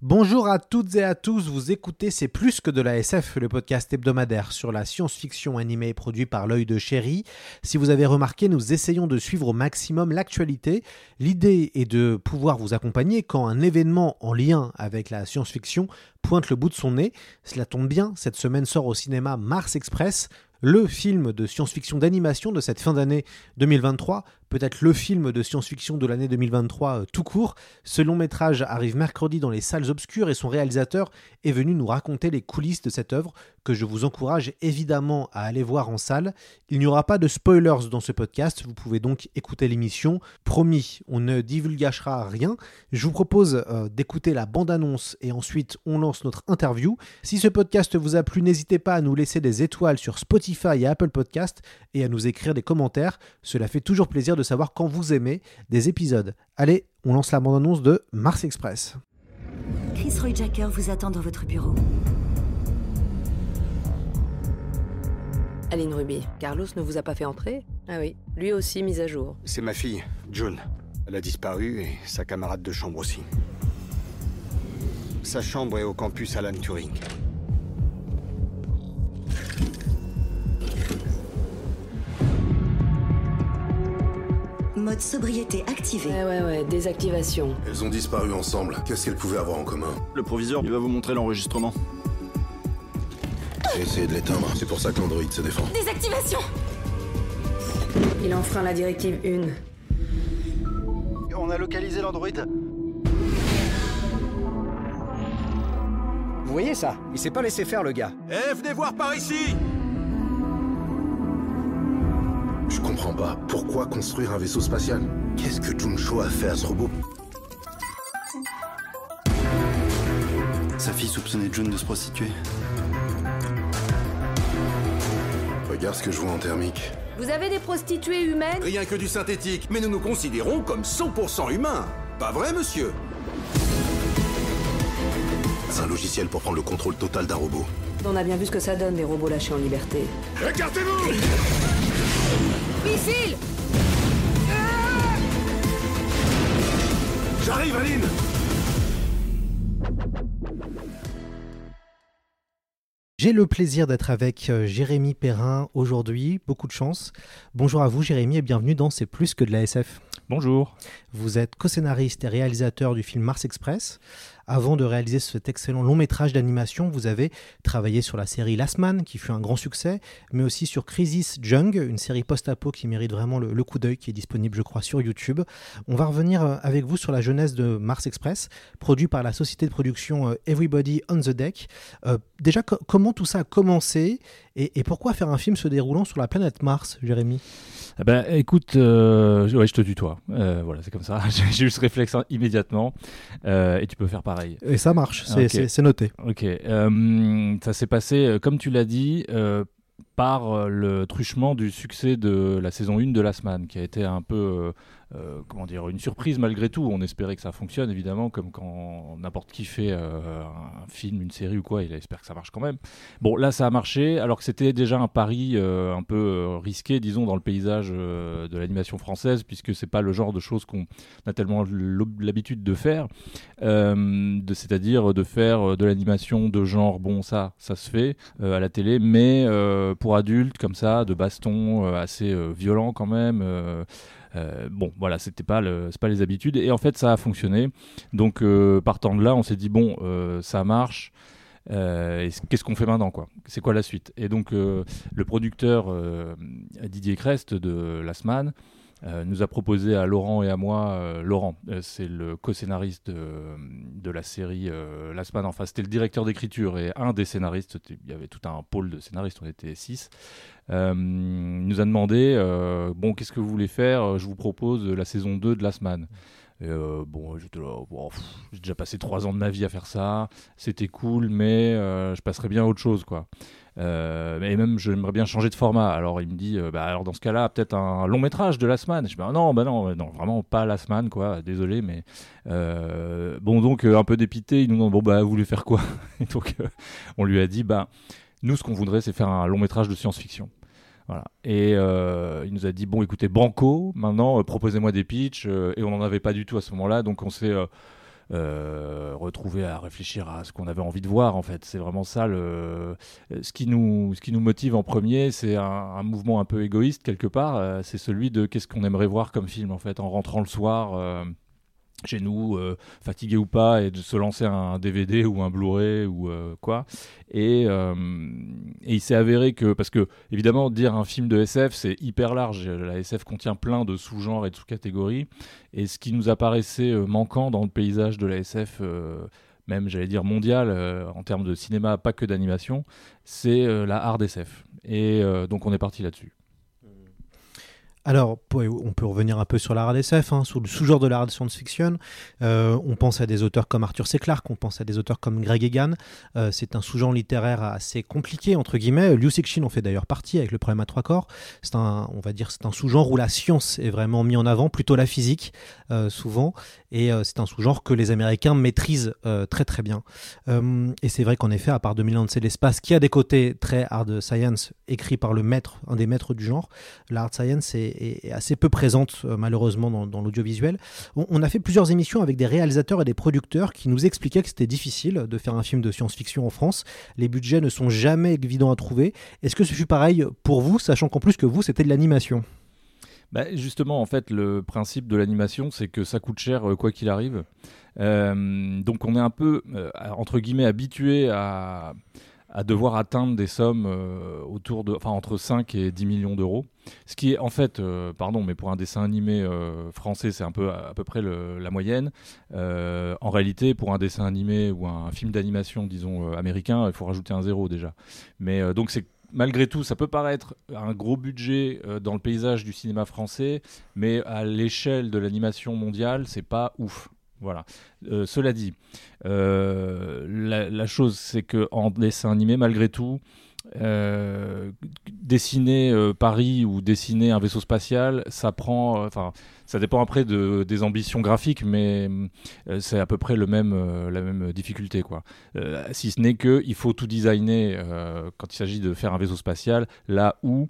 Bonjour à toutes et à tous, vous écoutez C'est plus que de la SF, le podcast hebdomadaire sur la science-fiction animée produit par l'œil de chéri. Si vous avez remarqué, nous essayons de suivre au maximum l'actualité. L'idée est de pouvoir vous accompagner quand un événement en lien avec la science-fiction pointe le bout de son nez. Cela tombe bien, cette semaine sort au cinéma Mars Express, le film de science-fiction d'animation de cette fin d'année 2023, peut-être le film de science-fiction de l'année 2023 euh, tout court. Ce long métrage arrive mercredi dans les salles obscures et son réalisateur est venu nous raconter les coulisses de cette œuvre que je vous encourage évidemment à aller voir en salle. Il n'y aura pas de spoilers dans ce podcast, vous pouvez donc écouter l'émission. Promis, on ne divulgachera rien. Je vous propose euh, d'écouter la bande-annonce et ensuite on lance notre interview. Si ce podcast vous a plu, n'hésitez pas à nous laisser des étoiles sur Spotify et Apple Podcast et à nous écrire des commentaires. Cela fait toujours plaisir de savoir quand vous aimez des épisodes. Allez, on lance la bande-annonce de Mars Express. Chris Roy Jacker vous attend dans votre bureau. Aline Ruby, Carlos ne vous a pas fait entrer? Ah oui, lui aussi mise à jour. C'est ma fille, June. Elle a disparu et sa camarade de chambre aussi. Sa chambre est au campus Alan Turing. Mode sobriété activé. Ouais, ouais, ouais, désactivation. Elles ont disparu ensemble. Qu'est-ce qu'elles pouvaient avoir en commun Le proviseur, il va vous montrer l'enregistrement. J'ai essayé de l'éteindre. C'est pour ça que l'androïde se défend. Désactivation Il enfreint la directive 1. On a localisé l'androïde. Vous voyez ça? Il s'est pas laissé faire le gars. Eh, venez voir par ici comprends pas. Pourquoi construire un vaisseau spatial? Qu'est-ce que Juncho a fait à ce robot? Sa fille soupçonnait June de se prostituer. Regarde ce que je vois en thermique. Vous avez des prostituées humaines? Rien que du synthétique, mais nous nous considérons comme 100% humains. Pas vrai, monsieur? C'est un logiciel pour prendre le contrôle total d'un robot. On a bien vu ce que ça donne, des robots lâchés en liberté. Écartez-vous Missile J'arrive, Aline J'ai le plaisir d'être avec euh, Jérémy Perrin aujourd'hui, beaucoup de chance. Bonjour à vous Jérémy et bienvenue dans C'est plus que de la SF. Bonjour. Vous êtes co-scénariste et réalisateur du film Mars Express. Avant de réaliser cet excellent long métrage d'animation, vous avez travaillé sur la série Last Man, qui fut un grand succès, mais aussi sur Crisis Jung, une série post-apo qui mérite vraiment le, coup d'œil, qui est disponible, je crois, sur YouTube. On va revenir euh, avec vous sur la jeunesse de Mars Express, produit par la société de production euh, Everybody on the Deck. Euh, déjà, co- comment tout ça a commencé et, pourquoi faire un film se déroulant sur la planète Mars, Jérémy? Eh ben, écoute, ouais, je te tutoie. Voilà, c'est comme ça. J'ai ce réflexe hein, immédiatement. Et tu peux faire pareil. Et ça marche, c'est noté. Ok. Euh, ça s'est passé, euh, comme tu l'as dit, euh, par euh, le truchement du succès de la saison 1 de Last Man, qui a été un peu, euh, euh, comment dire, une surprise malgré tout. On espérait que ça fonctionne, évidemment, comme quand n'importe qui fait un film, une série ou quoi, il espère que ça marche quand même. Bon, là, ça a marché, alors que c'était déjà un pari un peu risqué, disons, dans le paysage de l'animation française, puisque c'est pas le genre de choses qu'on a tellement l'habitude de faire, c'est-à-dire de faire de l'animation de genre, bon, ça, ça se fait à la télé, mais euh, adultes, comme ça, de baston euh, assez euh, violent quand même. euh, bon, voilà, c'était pas pas les habitudes, et en fait, ça a fonctionné. Donc, partant de là, on s'est dit bon, ça marche. Qu'est-ce qu'on fait maintenant quoi? C'est quoi la suite? Et donc le producteur Didier Crest de Last Man euh, nous a proposé à Laurent et à moi, euh, Laurent, euh, c'est le co-scénariste de, la série La Semaine, enfin c'était le directeur d'écriture et un des scénaristes, il y avait tout un pôle de scénaristes, on était six, nous a demandé, bon qu'est-ce que vous voulez faire? Je vous propose la saison 2 de La Semaine. Bon, j'ai déjà passé trois ans de ma vie à faire ça, c'était cool, mais je passerais bien à autre chose, quoi. Euh, et même, j'aimerais bien changer de format. Alors, il me dit, euh, bah, alors dans ce cas-là, peut-être un long métrage de la semaine. Je dis, bah, non, bah non, non, vraiment pas la semaine, quoi. Désolé, mais euh, bon, donc un peu dépité. Il nous demande, bon, bah, vous voulez faire quoi? Et donc, on lui a dit, bah, nous, ce qu'on voudrait, c'est faire un long métrage de science-fiction. Voilà. Et il nous a dit bon, écoutez, Banco, maintenant proposez-moi des pitchs. et on n'en avait pas du tout à ce moment-là, donc on s'est euh, retrouver à réfléchir à ce qu'on avait envie de voir en fait. C'est vraiment ça le ce qui nous ce qui nous motive en premier, c'est un, mouvement un peu égoïste quelque part. Euh, c'est celui de qu'est-ce qu'on aimerait voir comme film en fait en rentrant le soir. Chez nous, euh, fatigué ou pas, et de se lancer un DVD ou un Blu-ray ou euh, quoi. Et, euh, et, il s'est avéré que, parce que évidemment, dire un film de SF, c'est hyper large. La SF contient plein de sous-genres et de sous-catégories. Et ce qui nous apparaissait manquant dans le paysage de la SF, même j'allais dire mondial, en termes de cinéma, pas que d'animation, c'est la hard SF. Et donc on est parti là-dessus. Alors, on peut revenir un peu sur l'art SF, hein, sur le sous-genre de l'art science-fiction. Euh, on pense à des auteurs comme Arthur C. Clarke, on pense à des auteurs comme Greg Egan. Euh, c'est un sous-genre littéraire assez compliqué, entre guillemets. Liu Cixin en fait d'ailleurs partie avec le problème à trois corps. C'est un, on va dire, c'est un sous-genre où la science est vraiment mis en avant, plutôt la physique, euh, souvent. Et c'est un sous-genre que les Américains maîtrisent très très bien. et c'est vrai qu'en effet, à part 2000 ans de l'espace, qui a des côtés très hard science, écrit par le maître, un des maîtres du genre, l'art science est est, assez peu présente euh, malheureusement dans, l'audiovisuel. On, a fait plusieurs émissions avec des réalisateurs et des producteurs qui nous expliquaient que c'était difficile de faire un film de science-fiction en France. Les budgets ne sont jamais évidents à trouver. Est-ce que ce fut pareil pour vous, sachant qu'en plus que vous, c'était de l'animation? Bah justement, en fait, le principe de l'animation, c'est que ça coûte cher euh, quoi qu'il arrive. Euh, donc on est un peu, entre guillemets, habitué à, à devoir atteindre des sommes autour de, enfin, entre 5 et 10 millions d'euros. Ce qui est en fait, euh, pardon, mais pour un dessin animé euh, français, c'est un peu à, peu près la moyenne. en réalité, pour un dessin animé ou un film d'animation, disons américain, il faut rajouter un zéro déjà. Mais donc c'est malgré tout, ça peut paraître un gros budget dans le paysage du cinéma français, mais à l'échelle de l'animation mondiale, c'est pas ouf. Voilà. Euh, cela dit, euh, la, chose, c'est que en dessin animé, malgré tout, euh, dessiner Paris ou dessiner un vaisseau spatial, ça prend, enfin, ça dépend après de, des ambitions graphiques, mais c'est à peu près le même, la même difficulté, quoi. si ce n'est que il faut tout designer quand il s'agit de faire un vaisseau spatial, là où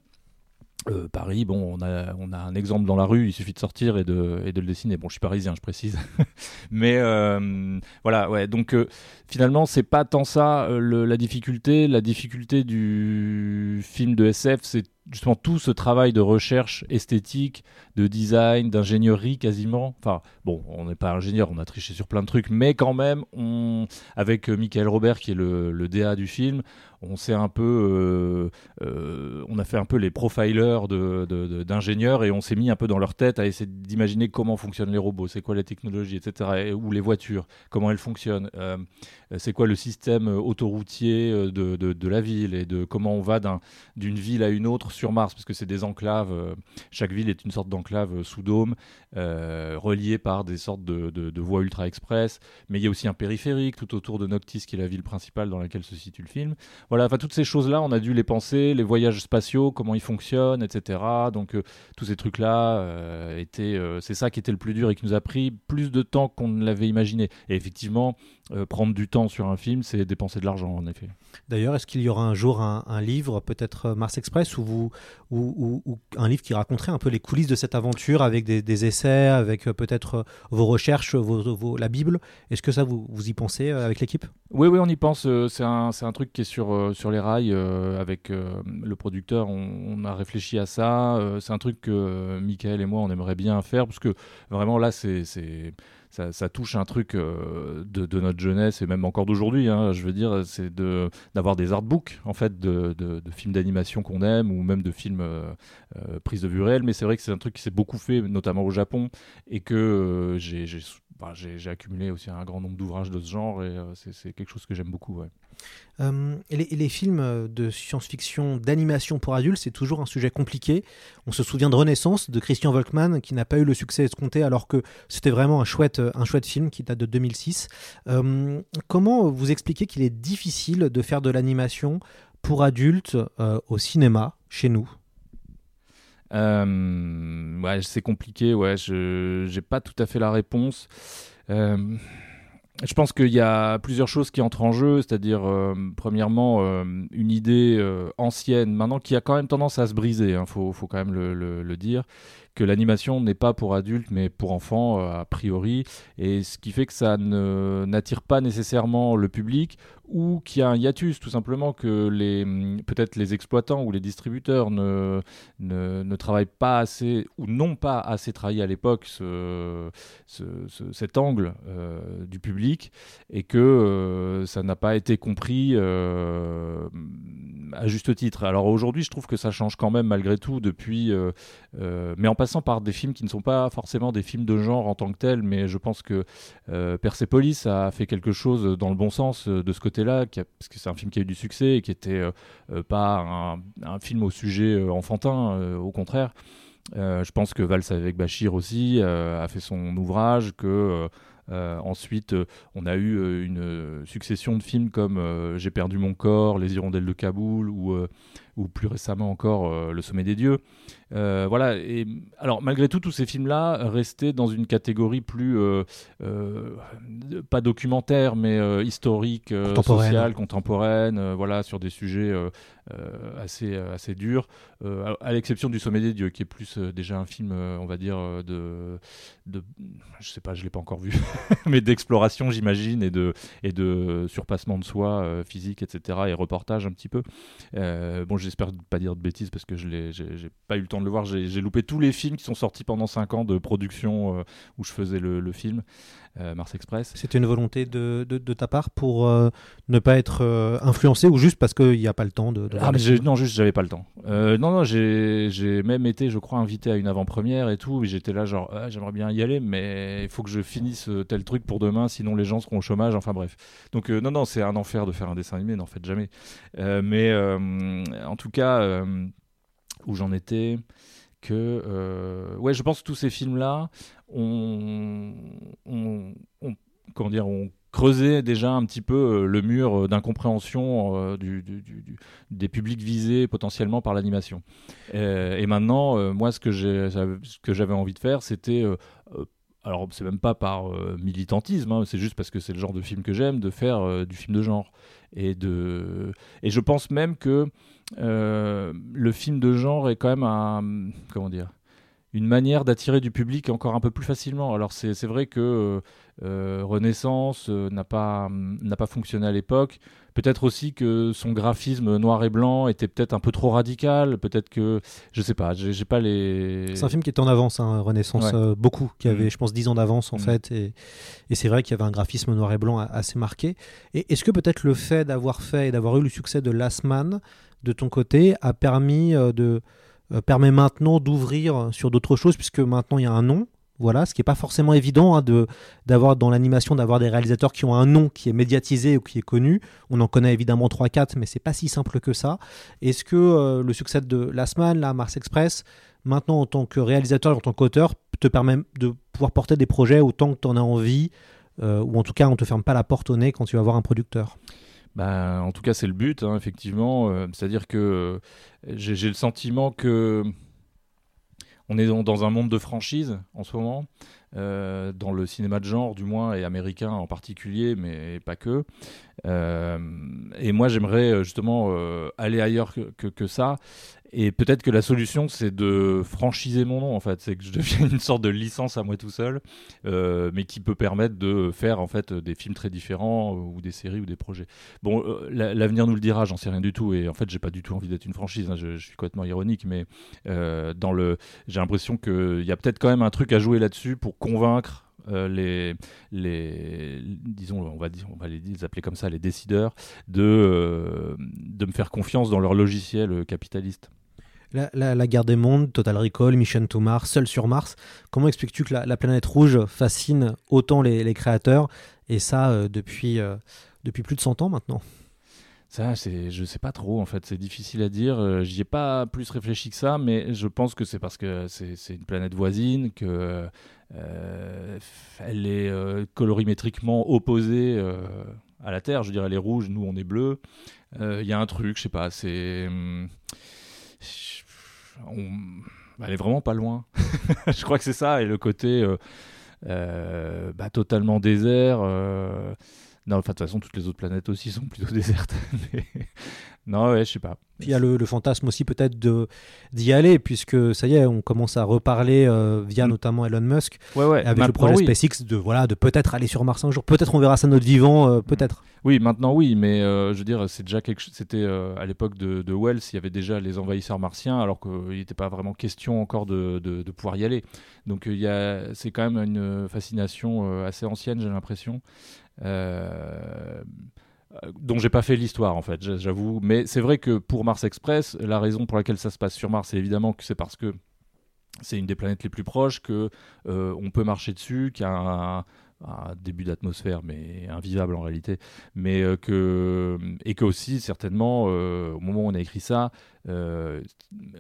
euh, Paris, bon, on a, on a un exemple dans la rue, il suffit de sortir et de, et de le dessiner. Bon, je suis parisien, je précise. Mais euh, voilà, ouais. Donc euh, finalement, c'est pas tant ça la difficulté. La difficulté du film de SF, c'est justement tout ce travail de recherche esthétique, de design, d'ingénierie quasiment. Enfin, bon, on n'est pas ingénieur, on a triché sur plein de trucs, mais quand même, avec Michael Robert qui est le, le DA du film, on s'est un peu, euh, euh, on a fait un peu les profilers d'ingénieurs et on s'est mis un peu dans leur tête à essayer d'imaginer comment fonctionnent les robots, c'est quoi la technologie, etc. ou les voitures, comment elles fonctionnent, euh, c'est quoi le système autoroutier de, la ville et de comment on va d'une ville à une autre sur Mars, parce que c'est des enclaves. chaque ville est une sorte d'enclave sous dôme, reliée par des sortes de, voies ultra express. Mais il y a aussi un périphérique tout autour de Noctis, qui est la ville principale dans laquelle se situe le film. Voilà, enfin toutes ces choses-là, on a dû les penser, les voyages spatiaux, comment ils fonctionnent, etc. Donc euh, tous ces trucs-là euh, étaient, euh, c'est ça qui était le plus dur et qui nous a pris plus de temps qu'on ne l'avait imaginé. Et effectivement, prendre du temps sur un film, c'est dépenser de l'argent en effet. D'ailleurs, est-ce qu'il y aura un jour un, livre, peut-être Mars Express, ou, vous, ou, un livre qui raconterait un peu les coulisses de cette aventure avec des, essais, avec peut-être vos recherches, vos, la Bible? Est-ce que ça, vous, vous y pensez avec l'équipe? Oui, oui, on y pense. c'est un, un, truc qui est sur euh, sur les rails euh, avec euh, le producteur. On, a réfléchi à ça. c'est un truc que Michael et moi on aimerait bien faire parce que vraiment là c'est ça, touche un truc de, de, notre jeunesse et même encore d'aujourd'hui. Hein, je veux dire, c'est d'avoir des artbooks en fait de, films d'animation qu'on aime ou même de films prise de vue réelle. Mais c'est vrai que c'est un truc qui s'est beaucoup fait, notamment au Japon, et que j'ai bah, j'ai accumulé aussi un grand nombre d'ouvrages de ce genre et c'est quelque chose que j'aime beaucoup. Euh, les, films de science-fiction d'animation pour adultes, c'est toujours un sujet compliqué. On se souvient de Renaissance de Christian Volkmann qui n'a pas eu le succès escompté alors que c'était vraiment un chouette, un chouette film qui date de 2006. Euh, comment vous expliquez qu'il est difficile de faire de l'animation pour adultes euh, au cinéma chez nous? Euh, ouais, c'est compliqué, ouais, je n'ai pas tout à fait la réponse. Euh, je pense qu'il y a plusieurs choses qui entrent en jeu, c'est-à-dire, euh, premièrement, une idée ancienne, maintenant qui a quand même tendance à se briser, il hein, faut, quand même le dire, que l'animation n'est pas pour adultes mais pour enfants a priori, et ce qui fait que ça n'attire pas nécessairement le public ou qu'il y a un hiatus, tout simplement que les peut-être les exploitants ou les distributeurs ne, ne, travaillent pas assez ou n'ont pas assez travaillé à l'époque ce, cet angle euh, du public et que euh, ça n'a pas été compris euh, à juste titre. Alors aujourd'hui, je trouve que ça change quand même malgré tout depuis, mais en passant par des films qui ne sont pas forcément des films de genre en tant que tels, mais je pense que Persepolis a fait quelque chose dans le bon sens de ce côté là parce que c'est un film qui a eu du succès et qui était euh, euh, pas un, film au sujet euh, enfantin, au contraire. je pense que Vals avec Bachir aussi a fait son ouvrage, que ensuite, on a eu une succession de films comme J'ai perdu mon corps, Les Hirondelles de Kaboul ou, ou plus récemment encore Le Sommet des Dieux. Euh, voilà. Et alors, malgré tout, tous ces films-là restaient dans une catégorie plus euh, euh, pas documentaire, mais historique, sociale, contemporaine. voilà, sur des sujets assez assez durs, à, l'exception du Sommet des dieux, qui est plus déjà un film, on va dire de, de, je sais pas, je l'ai pas encore vu, mais d'exploration, j'imagine, et de et de surpassement de soi physique, etc. Et reportage un petit peu. bon, j'espère pas dire de bêtises parce que je l'ai, j'ai pas eu le temps de le voir. J'ai loupé tous les films qui sont sortis pendant 5 ans de production euh, où je faisais le, film, Mars Express. C'était une volonté de, de, ta part pour euh, ne pas être influencé ou juste parce qu'il n'y a pas le temps de. ah, non, juste j'avais pas le temps. non, non, j'ai même été, je crois, invité à une avant-première et tout. J'étais là, genre, ah, j'aimerais bien y aller, mais il faut que je finisse tel truc pour demain, sinon les gens seront au chômage. Enfin bref. Donc, non, non, c'est un enfer de faire un dessin animé, n'en faites jamais. mais en tout cas où j'en étais que euh, ouais je pense que tous ces films là ont, comment dire creusé déjà un petit peu euh, le mur d'incompréhension euh, des publics visés potentiellement par l'animation et, maintenant moi ce que j'avais envie de faire c'était alors c'est même pas par militantisme, hein, c'est juste parce que c'est le genre de film que j'aime, de faire du film de genre. Et, de... et je pense même que euh, le film de genre est quand même un, comment dire, une manière d'attirer du public encore un peu plus facilement. Alors c'est vrai que euh, Renaissance euh, n'a pas, n'a pas fonctionné à l'époque. Peut-être aussi que son graphisme noir et blanc était peut-être un peu trop radical. Peut-être que, je sais pas, j'ai pas les. C'est un film qui était en avance, hein, Renaissance, beaucoup, qui avait, mm. je pense, 10 ans d'avance en mm. fait. Et, et c'est vrai qu'il y avait un graphisme noir et blanc assez marqué. Et est-ce que peut-être le fait d'avoir fait et d'avoir eu le succès de Last Man de ton côté, a permis euh, de euh, permet maintenant d'ouvrir sur d'autres choses puisque maintenant il y a un nom. Voilà, ce qui n'est pas forcément évident hein, de d'avoir dans l'animation d'avoir des réalisateurs qui ont un nom qui est médiatisé ou qui est connu. On en connaît évidemment 3-4, mais c'est pas si simple que ça. Est-ce que euh, le succès de Last Man, la Mars Express, maintenant en tant que réalisateur et en tant qu'auteur, te permet de pouvoir porter des projets autant que tu en as envie, ou en tout cas on te ferme pas la porte au nez quand tu vas voir un producteur? Bah, en tout cas, c'est le but, hein, effectivement. Euh, c'est-à-dire que euh, j'ai le sentiment que on est dans, un monde de franchise en ce moment, euh, dans le cinéma de genre du moins, et américain en particulier, mais pas que. Et moi, j'aimerais justement aller ailleurs que, que ça. Et peut-être que la solution, c'est de franchiser mon nom, en fait. C'est que je devienne une sorte de licence à moi tout seul, euh, mais qui peut permettre de faire, en fait, des films très différents, euh, ou des séries, ou des projets. Bon, euh, l'avenir nous le dira, j'en sais rien du tout. Et en fait, j'ai pas du tout envie d'être une franchise. Hein, je, suis complètement ironique, mais dans le, j'ai l'impression qu'il y a peut-être quand même un truc à jouer là-dessus pour convaincre les, les, disons, on va, dire, on va les, appeler comme ça, les décideurs, de, de me faire confiance dans leur logiciel capitaliste. La, guerre des mondes, Total Recall, Mission to Mars, Seul sur Mars. Comment expliques-tu que la, planète rouge fascine autant les, créateurs et ça depuis, depuis plus de 100 ans maintenant? Ça, c'est, je sais pas trop en fait, c'est difficile à dire. Euh, j'y ai pas plus réfléchi que ça, mais je pense que c'est parce que c'est, une planète voisine, que euh, elle est euh, colorimétriquement opposée à la Terre. Je dirais, elle est rouge, nous on est bleu. Il y a un truc, je sais pas, c'est. Hum, elle est vraiment pas loin. je crois que c'est ça, et le côté bah, totalement désert. Non, enfin, de toute façon, toutes les autres planètes aussi sont plutôt désertes. non, ouais, je sais pas. Il y a le, fantasme aussi peut-être d'y aller, puisque ça y est, on commence à reparler euh, via mm. notamment Elon Musk, ouais, ouais. avec le projet SpaceX, de, voilà, de peut-être aller sur Mars un jour. Peut-être on verra ça notre vivant, euh, peut-être. Oui, maintenant oui, mais euh, je veux dire, c'est déjà quelque C'était à l'époque de, de, Wells, il y avait déjà les envahisseurs martiens, alors qu'il n'était pas vraiment question encore de, de, de pouvoir y aller. Donc il y a, c'est quand même une fascination assez ancienne, j'ai l'impression. Euh, dont j'ai pas fait l'histoire en fait, j'avoue. Mais c'est vrai que pour Mars Express, la raison pour laquelle ça se passe sur Mars, c'est évidemment que c'est parce que c'est une des planètes les plus proches, que euh, on peut marcher dessus, qu'il y a un, un début d'atmosphère, mais invivable en réalité, mais euh, que et que aussi certainement euh, au moment où on a écrit ça, euh,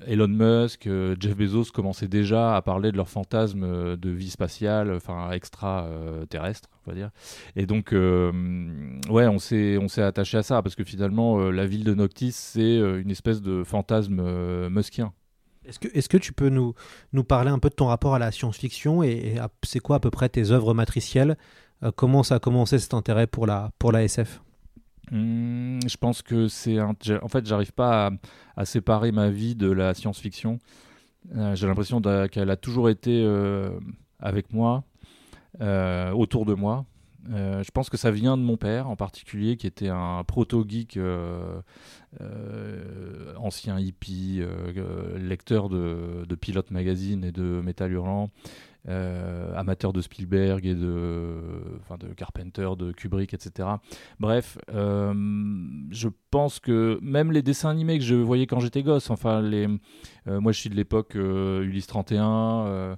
Elon Musk, Jeff Bezos commençaient déjà à parler de leur fantasme de vie spatiale, enfin extra terrestre, on va dire. Et donc ouais, on s'est on s'est attaché à ça parce que finalement la ville de Noctis c'est une espèce de fantasme muskien. Est-ce que, tu peux nous, parler un peu de ton rapport à la science-fiction et, c'est quoi à peu près tes œuvres matricielles? Euh, Comment ça a commencé cet intérêt pour la, pour la SF mmh, Je pense que c'est... En fait, j'arrive pas à, séparer ma vie de la science-fiction. Euh, j'ai l'impression qu'elle a toujours été euh, avec moi, autour de moi. Euh, je pense que ça vient de mon père en particulier, qui était un proto-geek, euh, euh, ancien hippie, lecteur de, de Pilote Magazine et de Metal Hurlant, amateur de Spielberg et de, enfin, de Carpenter, de Kubrick, etc. Bref, je pense que même les dessins animés que je voyais quand j'étais gosse, enfin, les, moi je suis de l'époque Ulysse 31.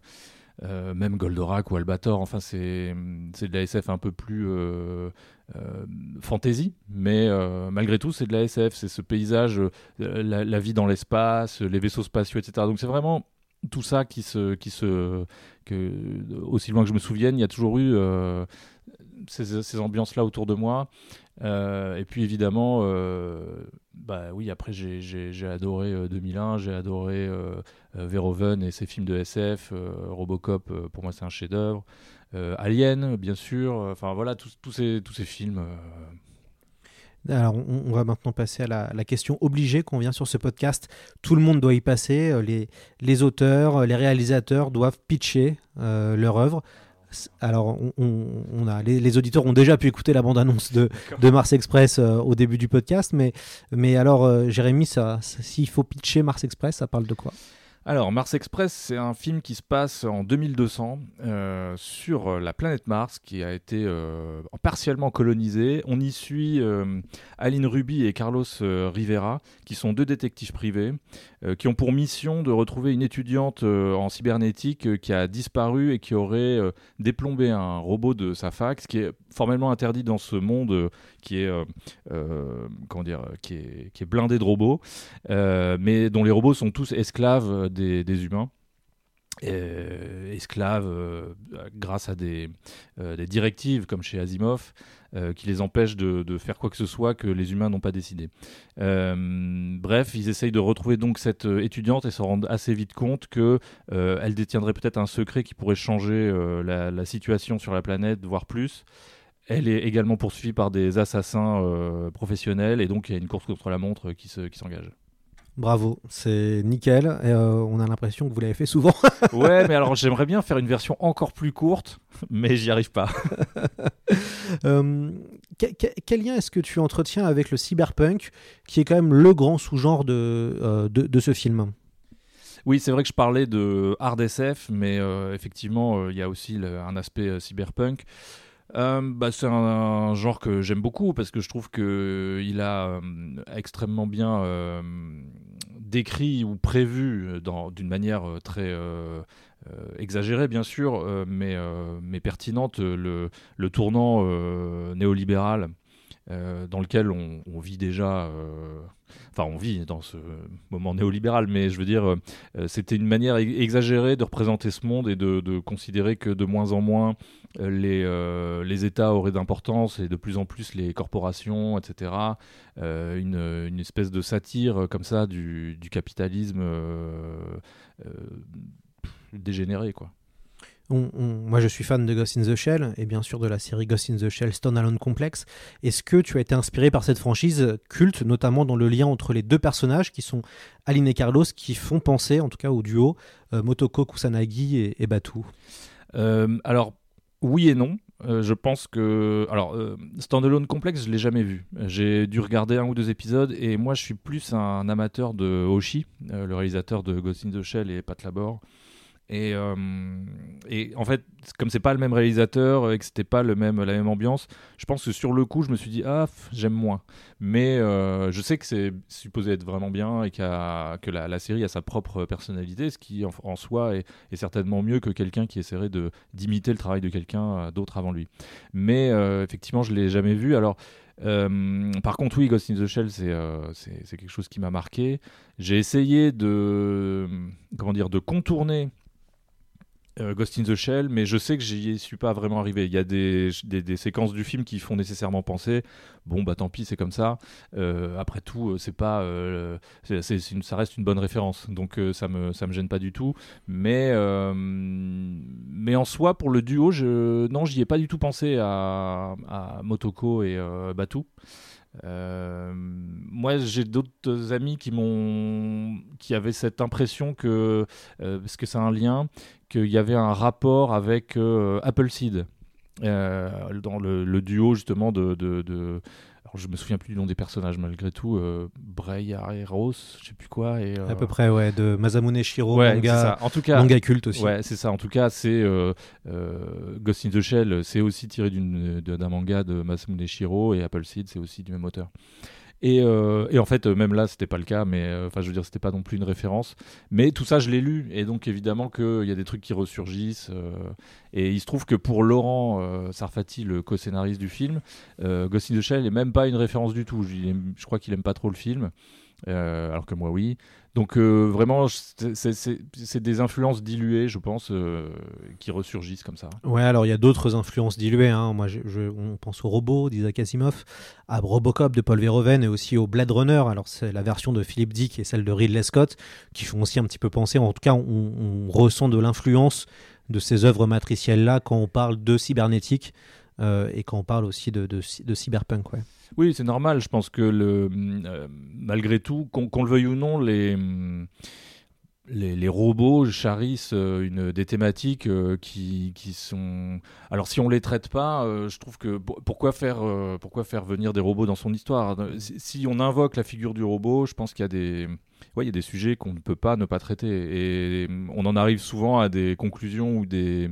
Euh, même Goldorak ou Albator, enfin c'est de la SF un peu plus euh, euh, fantasy, mais malgré tout c'est de la SF, c'est ce paysage, la, vie dans l'espace, les vaisseaux spatiaux, etc. Donc c'est vraiment tout ça qui se, qui se, aussi loin que je me souvienne, il y a toujours eu ces, ces ambiances-là autour de moi. et puis évidemment, bah oui, après j'ai adoré 2001, j'ai adoré euh, Verhoeven et ses films de SF, euh, Robocop, euh, pour moi c'est un chef-d'œuvre. Alien, bien sûr. Enfin voilà, tous, ces, tous ces films. Alors, on, va maintenant passer à la, question obligée qu'on vient sur ce podcast. Tout le monde doit y passer. Les, les auteurs, les réalisateurs doivent pitcher leur œuvre. Alors, on, a, les, auditeurs ont déjà pu écouter la bande-annonce de, de, Mars Express au début du podcast, mais, mais alors, Jérémy, s'il faut pitcher Mars Express, ça parle de quoi? Alors, Mars Express, c'est un film qui se passe en 2200 euh, sur la planète Mars, qui a été euh, partiellement colonisée. On y suit euh, Aline Ruby et Carlos Rivera, qui sont deux détectives privés, qui ont pour mission de retrouver une étudiante en cybernétique qui a disparu et qui aurait déplombé un robot de sa fac, ce qui est formellement interdit dans ce monde qui est, comment dire, qui est, blindé de robots, mais dont les robots sont tous esclaves des, humains. Euh, esclaves euh, grâce à des, euh, des, directives comme chez Asimov qui les empêchent de, faire quoi que ce soit que les humains n'ont pas décidé. bref, ils essayent de retrouver donc cette étudiante et se rendent assez vite compte que elle détiendrait peut-être un secret qui pourrait changer la, situation sur la planète, voire plus. Elle est également poursuivie par des assassins professionnels et donc il y a une course contre la montre qui s'engage. Qui Bravo, c'est nickel. Euh, on a l'impression que vous l'avez fait souvent. ouais, mais alors j'aimerais bien faire une version encore plus courte, mais j'y arrive pas. Euh, quel lien est-ce que tu entretiens avec le cyberpunk, qui est quand même le grand sous-genre de, euh, de, ce film? Oui, c'est vrai que je parlais de hard SF, mais effectivement, il y a aussi un aspect cyberpunk. Bah, c'est un, genre que j'aime beaucoup parce que je trouve qu'il a extrêmement bien décrit ou prévu d'une manière très exagérée bien sûr, mais, mais pertinente le, le tournant néolibéral dans lequel on vit déjà enfin on vit dans ce moment néolibéral, mais je veux dire, euh, c'était une manière exagérée de représenter ce monde et de, considérer que de moins en moins euh, les, euh, États auraient d'importance et de plus en plus les corporations, etc. une, espèce de satire comme ça du capitalisme dégénéré, quoi moi, je suis fan de Ghost in the Shell et bien sûr de la série Ghost in the Shell Standalone Complex. Est-ce que tu as été inspiré par cette franchise culte, notamment dans le lien entre les deux personnages qui sont Aline et Carlos, qui font penser, en tout cas au duo, euh, Motoko Kusanagi et, Batu? Euh, Alors, oui et non. Euh, je pense que. Alors, Standalone Complex, je l'ai jamais vu. J'ai dû regarder un ou deux épisodes et moi, je suis plus un amateur de Hoshi, le réalisateur de Ghost in the Shell et Pat Labor. Et, euh, et, en fait, comme c'est pas le même réalisateur et que c'était pas le même, la même ambiance, je pense que sur le coup, je me suis dit ah j'aime moins. Mais euh, je sais que c'est supposé être vraiment bien et que la, série a sa propre personnalité, ce qui en, soi est, certainement mieux que quelqu'un qui essaierait d'imiter le travail de quelqu'un euh, d'autre avant lui. Mais effectivement, je l'ai jamais vu. Alors par contre, oui, Ghost in the Shell, c'est quelque chose qui m'a marqué. J'ai essayé de, comment dire, de contourner euh, Ghost in the Shell, mais je sais que j'y suis pas vraiment arrivé. Il y a des, des, séquences du film qui font nécessairement penser, bon bah tant pis, c'est comme ça. Euh, après tout, euh, c'est pas, ça reste une bonne référence, donc ça me ça me gêne pas du tout. Mais mais en soi, pour le duo, je non, j'y ai pas du tout pensé à, à Motoko et Batu. Euh, moi, j'ai d'autres amis qui m'ont, qui avaient cette impression que, euh, parce que c'est un lien, qu'il y avait un rapport avec euh, Appleseed. dans le, duo justement de, alors je me souviens plus du nom des personnages malgré tout, euh, Rose, je sais plus quoi. Et, À peu près, ouais, de Masamune Shiro, manga, En tout cas, manga culte aussi. Ouais, c'est ça. En tout cas, c'est Ghost in the Shell, c'est aussi tiré d'un manga de Masamune Shiro et Appleseed, c'est aussi du même auteur. Euh, et, en fait, même là, c'était pas le cas, mais euh, enfin, je veux dire, c'était pas non plus une référence. Mais tout ça, je l'ai lu, et donc évidemment qu'il y a des trucs qui ressurgissent. Euh, et il se trouve que pour Laurent Sarfati, le co-scénariste du film, Ghost in the Shell n'est même pas une référence du tout. Je, je crois qu'il aime pas trop le film. Euh, alors que moi oui. Donc euh, vraiment, c'est des influences diluées, je pense, euh, qui ressurgissent comme ça. Ouais, alors il y a d'autres influences diluées. Hein. Moi, je, on pense au robot d'Isaac Asimov, à Robocop de Paul Verhoeven et aussi au Blade Runner. Alors c'est la version de Philip Dick et celle de Ridley Scott qui font aussi un petit peu penser. En tout cas, on, ressent de l'influence de ces œuvres matricielles-là quand on parle de cybernétique et quand on parle aussi de, cyberpunk. Oui, c'est normal. Je pense que le, euh, malgré tout, qu'on le veuille ou non, les, les, robots charrissent euh, des thématiques euh, qui, qui, sont. Alors, si on les traite pas, je trouve que pourquoi faire, pourquoi faire venir des robots dans son histoire? Si, on invoque la figure du robot, je pense qu'il y a des. Il y a des sujets qu'on ne peut pas ne pas traiter. Et on en arrive souvent à des conclusions ou des,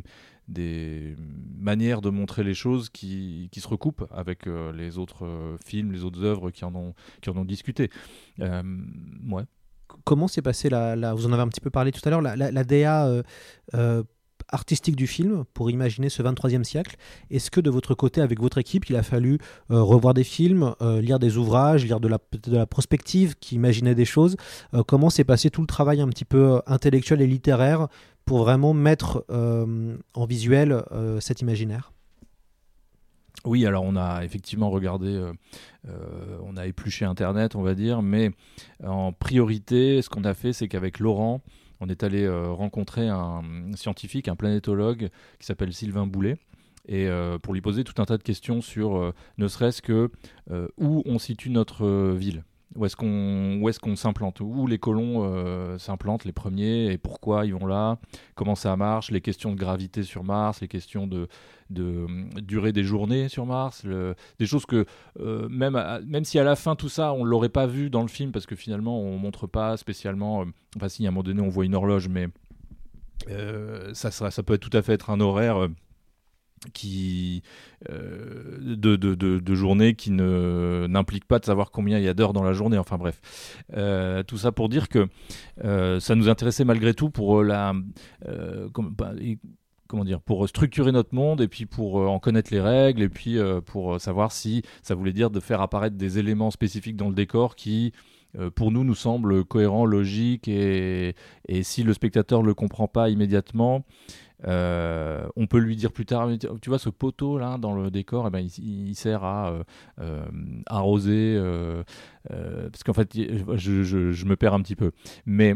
des manières de montrer les choses qui, qui se recoupent avec euh, les autres euh, films, les autres œuvres qui en ont, qui en ont discuté. Euh, ouais. Comment s'est passé la, Vous en avez un petit peu parlé tout à l'heure, la, la, DA artistique du film pour imaginer ce 23e siècle Est-ce que de votre côté, avec votre équipe, il a fallu revoir des films, lire des ouvrages, lire de la, de la prospective qui imaginait des choses Comment s'est passé tout le travail un petit peu intellectuel et littéraire pour vraiment mettre euh, en visuel euh, cet imaginaire. Oui, alors on a effectivement regardé, euh, on a épluché Internet, on va dire, mais en priorité, ce qu'on a fait, c'est qu'avec Laurent, on est allé rencontrer un scientifique, un planétologue qui s'appelle Sylvain Boulet, et pour lui poser tout un tas de questions sur ne serait-ce que où on situe notre ville où est-ce qu'on qu'on s'implante, où les colons euh, s'implantent les premiers et pourquoi ils vont là, comment ça marche, les questions de gravité sur Mars, les questions de, de durée des journées sur Mars, des choses que euh, même même si à la fin tout ça on l'aurait pas vu dans le film parce que finalement on montre pas spécialement, enfin si à un moment donné on voit une horloge mais ça, sera, ça peut tout à fait être un horaire euh, de, de, de, journée qui ne n'implique pas de savoir combien il y a d'heures dans la journée. Enfin bref, euh, tout ça pour dire que euh, ça nous intéressait malgré tout pour la bah, comment dire pour structurer notre monde et puis pour en connaître les règles et puis pour savoir si ça voulait dire de faire apparaître des éléments spécifiques dans le décor qui pour nous nous semblent cohérents, logiques et, et si le spectateur ne le comprend pas immédiatement, euh, on peut lui dire plus tard, tu vois, ce poteau là dans le décor, eh ben, il, sert à euh, euh, arroser, parce qu'en fait, je, me perds un petit peu. Mais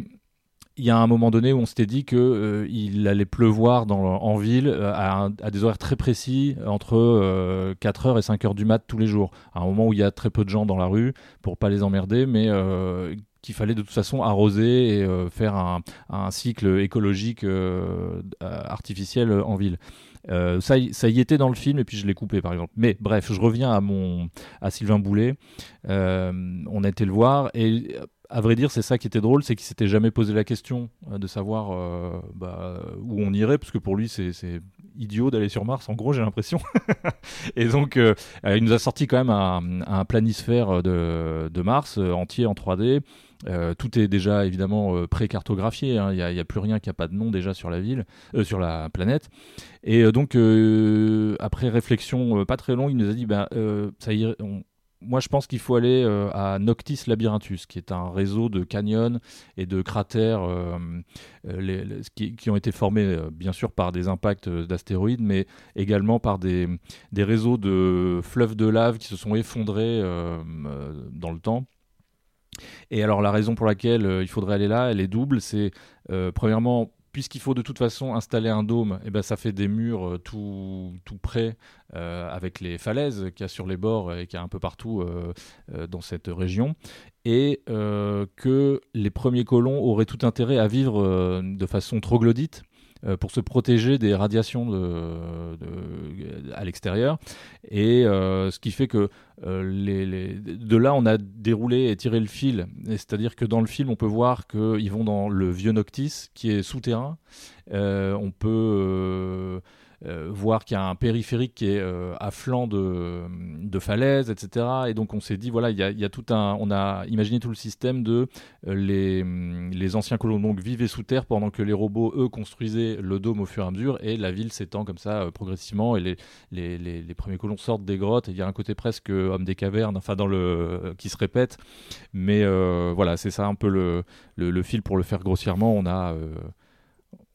il y a un moment donné où on s'était dit que il allait pleuvoir en ville à, des horaires très précis, entre 4h et 5h du mat tous les jours. À un moment où il y a très peu de gens dans la rue pour pas les emmerder, mais qu'il fallait de toute façon arroser et euh, faire un, cycle écologique euh, artificiel en ville. Euh, ça, ça y était dans le film et puis je l'ai coupé par exemple. Mais bref, je reviens à mon à Sylvain Boulet. on a été le voir et à vrai dire, c'est ça qui était drôle, c'est qu'il s'était jamais posé la question de savoir bah, où on irait, parce que pour lui, c'est idiot d'aller sur Mars, en gros, j'ai l'impression. et donc, il nous a sorti quand même un, un planisphère de, de Mars entier en 3D. Euh, tout est déjà évidemment euh, pré-cartographié. Hein. Il n'y a, plus rien qui n'a pas de nom déjà sur la ville, euh, sur la planète. Et donc après réflexion pas très longue, il nous a dit ben moi, je pense qu'il faut aller à Noctis Labyrinthus, qui est un réseau de canyons et de cratères qui, ont été formés, bien sûr, par des impacts d'astéroïdes, mais également par des, réseaux de fleuves de lave qui se sont effondrés dans le temps et alors la raison pour laquelle euh, il faudrait aller là, elle est double. C'est euh, premièrement puisqu'il faut de toute façon installer un dôme, eh ben ça fait des murs euh, tout, tout près avec les falaises qu'il y a sur les bords et qu'il y a un peu partout dans cette région. Et que les premiers colons auraient tout intérêt à vivre de façon troglodyte euh, pour se protéger des radiations à l'extérieur. Et euh, ce qui fait que euh, de là, on a déroulé et tiré le fil. C'est-à-dire que dans le film, on peut voir qu'ils vont dans le vieux Noctis, qui est souterrain. on peut euh, voir qu'il y a un périphérique qui est euh, à flanc de, de falaise, etc. Et donc on s'est dit, voilà, il y, a, y a, tout un. On a imaginé tout le système de euh, les, les anciens colons donc vivaient sous terre pendant que les robots, eux, construisaient le dôme au fur et à mesure et la ville s'étend comme ça progressivement et les, les, les, premiers colons sortent des grottes et il y a un côté presque homme des cavernes, enfin dans le. qui se répète. Mais voilà, c'est ça un peu le, le, le, fil pour le faire grossièrement. On a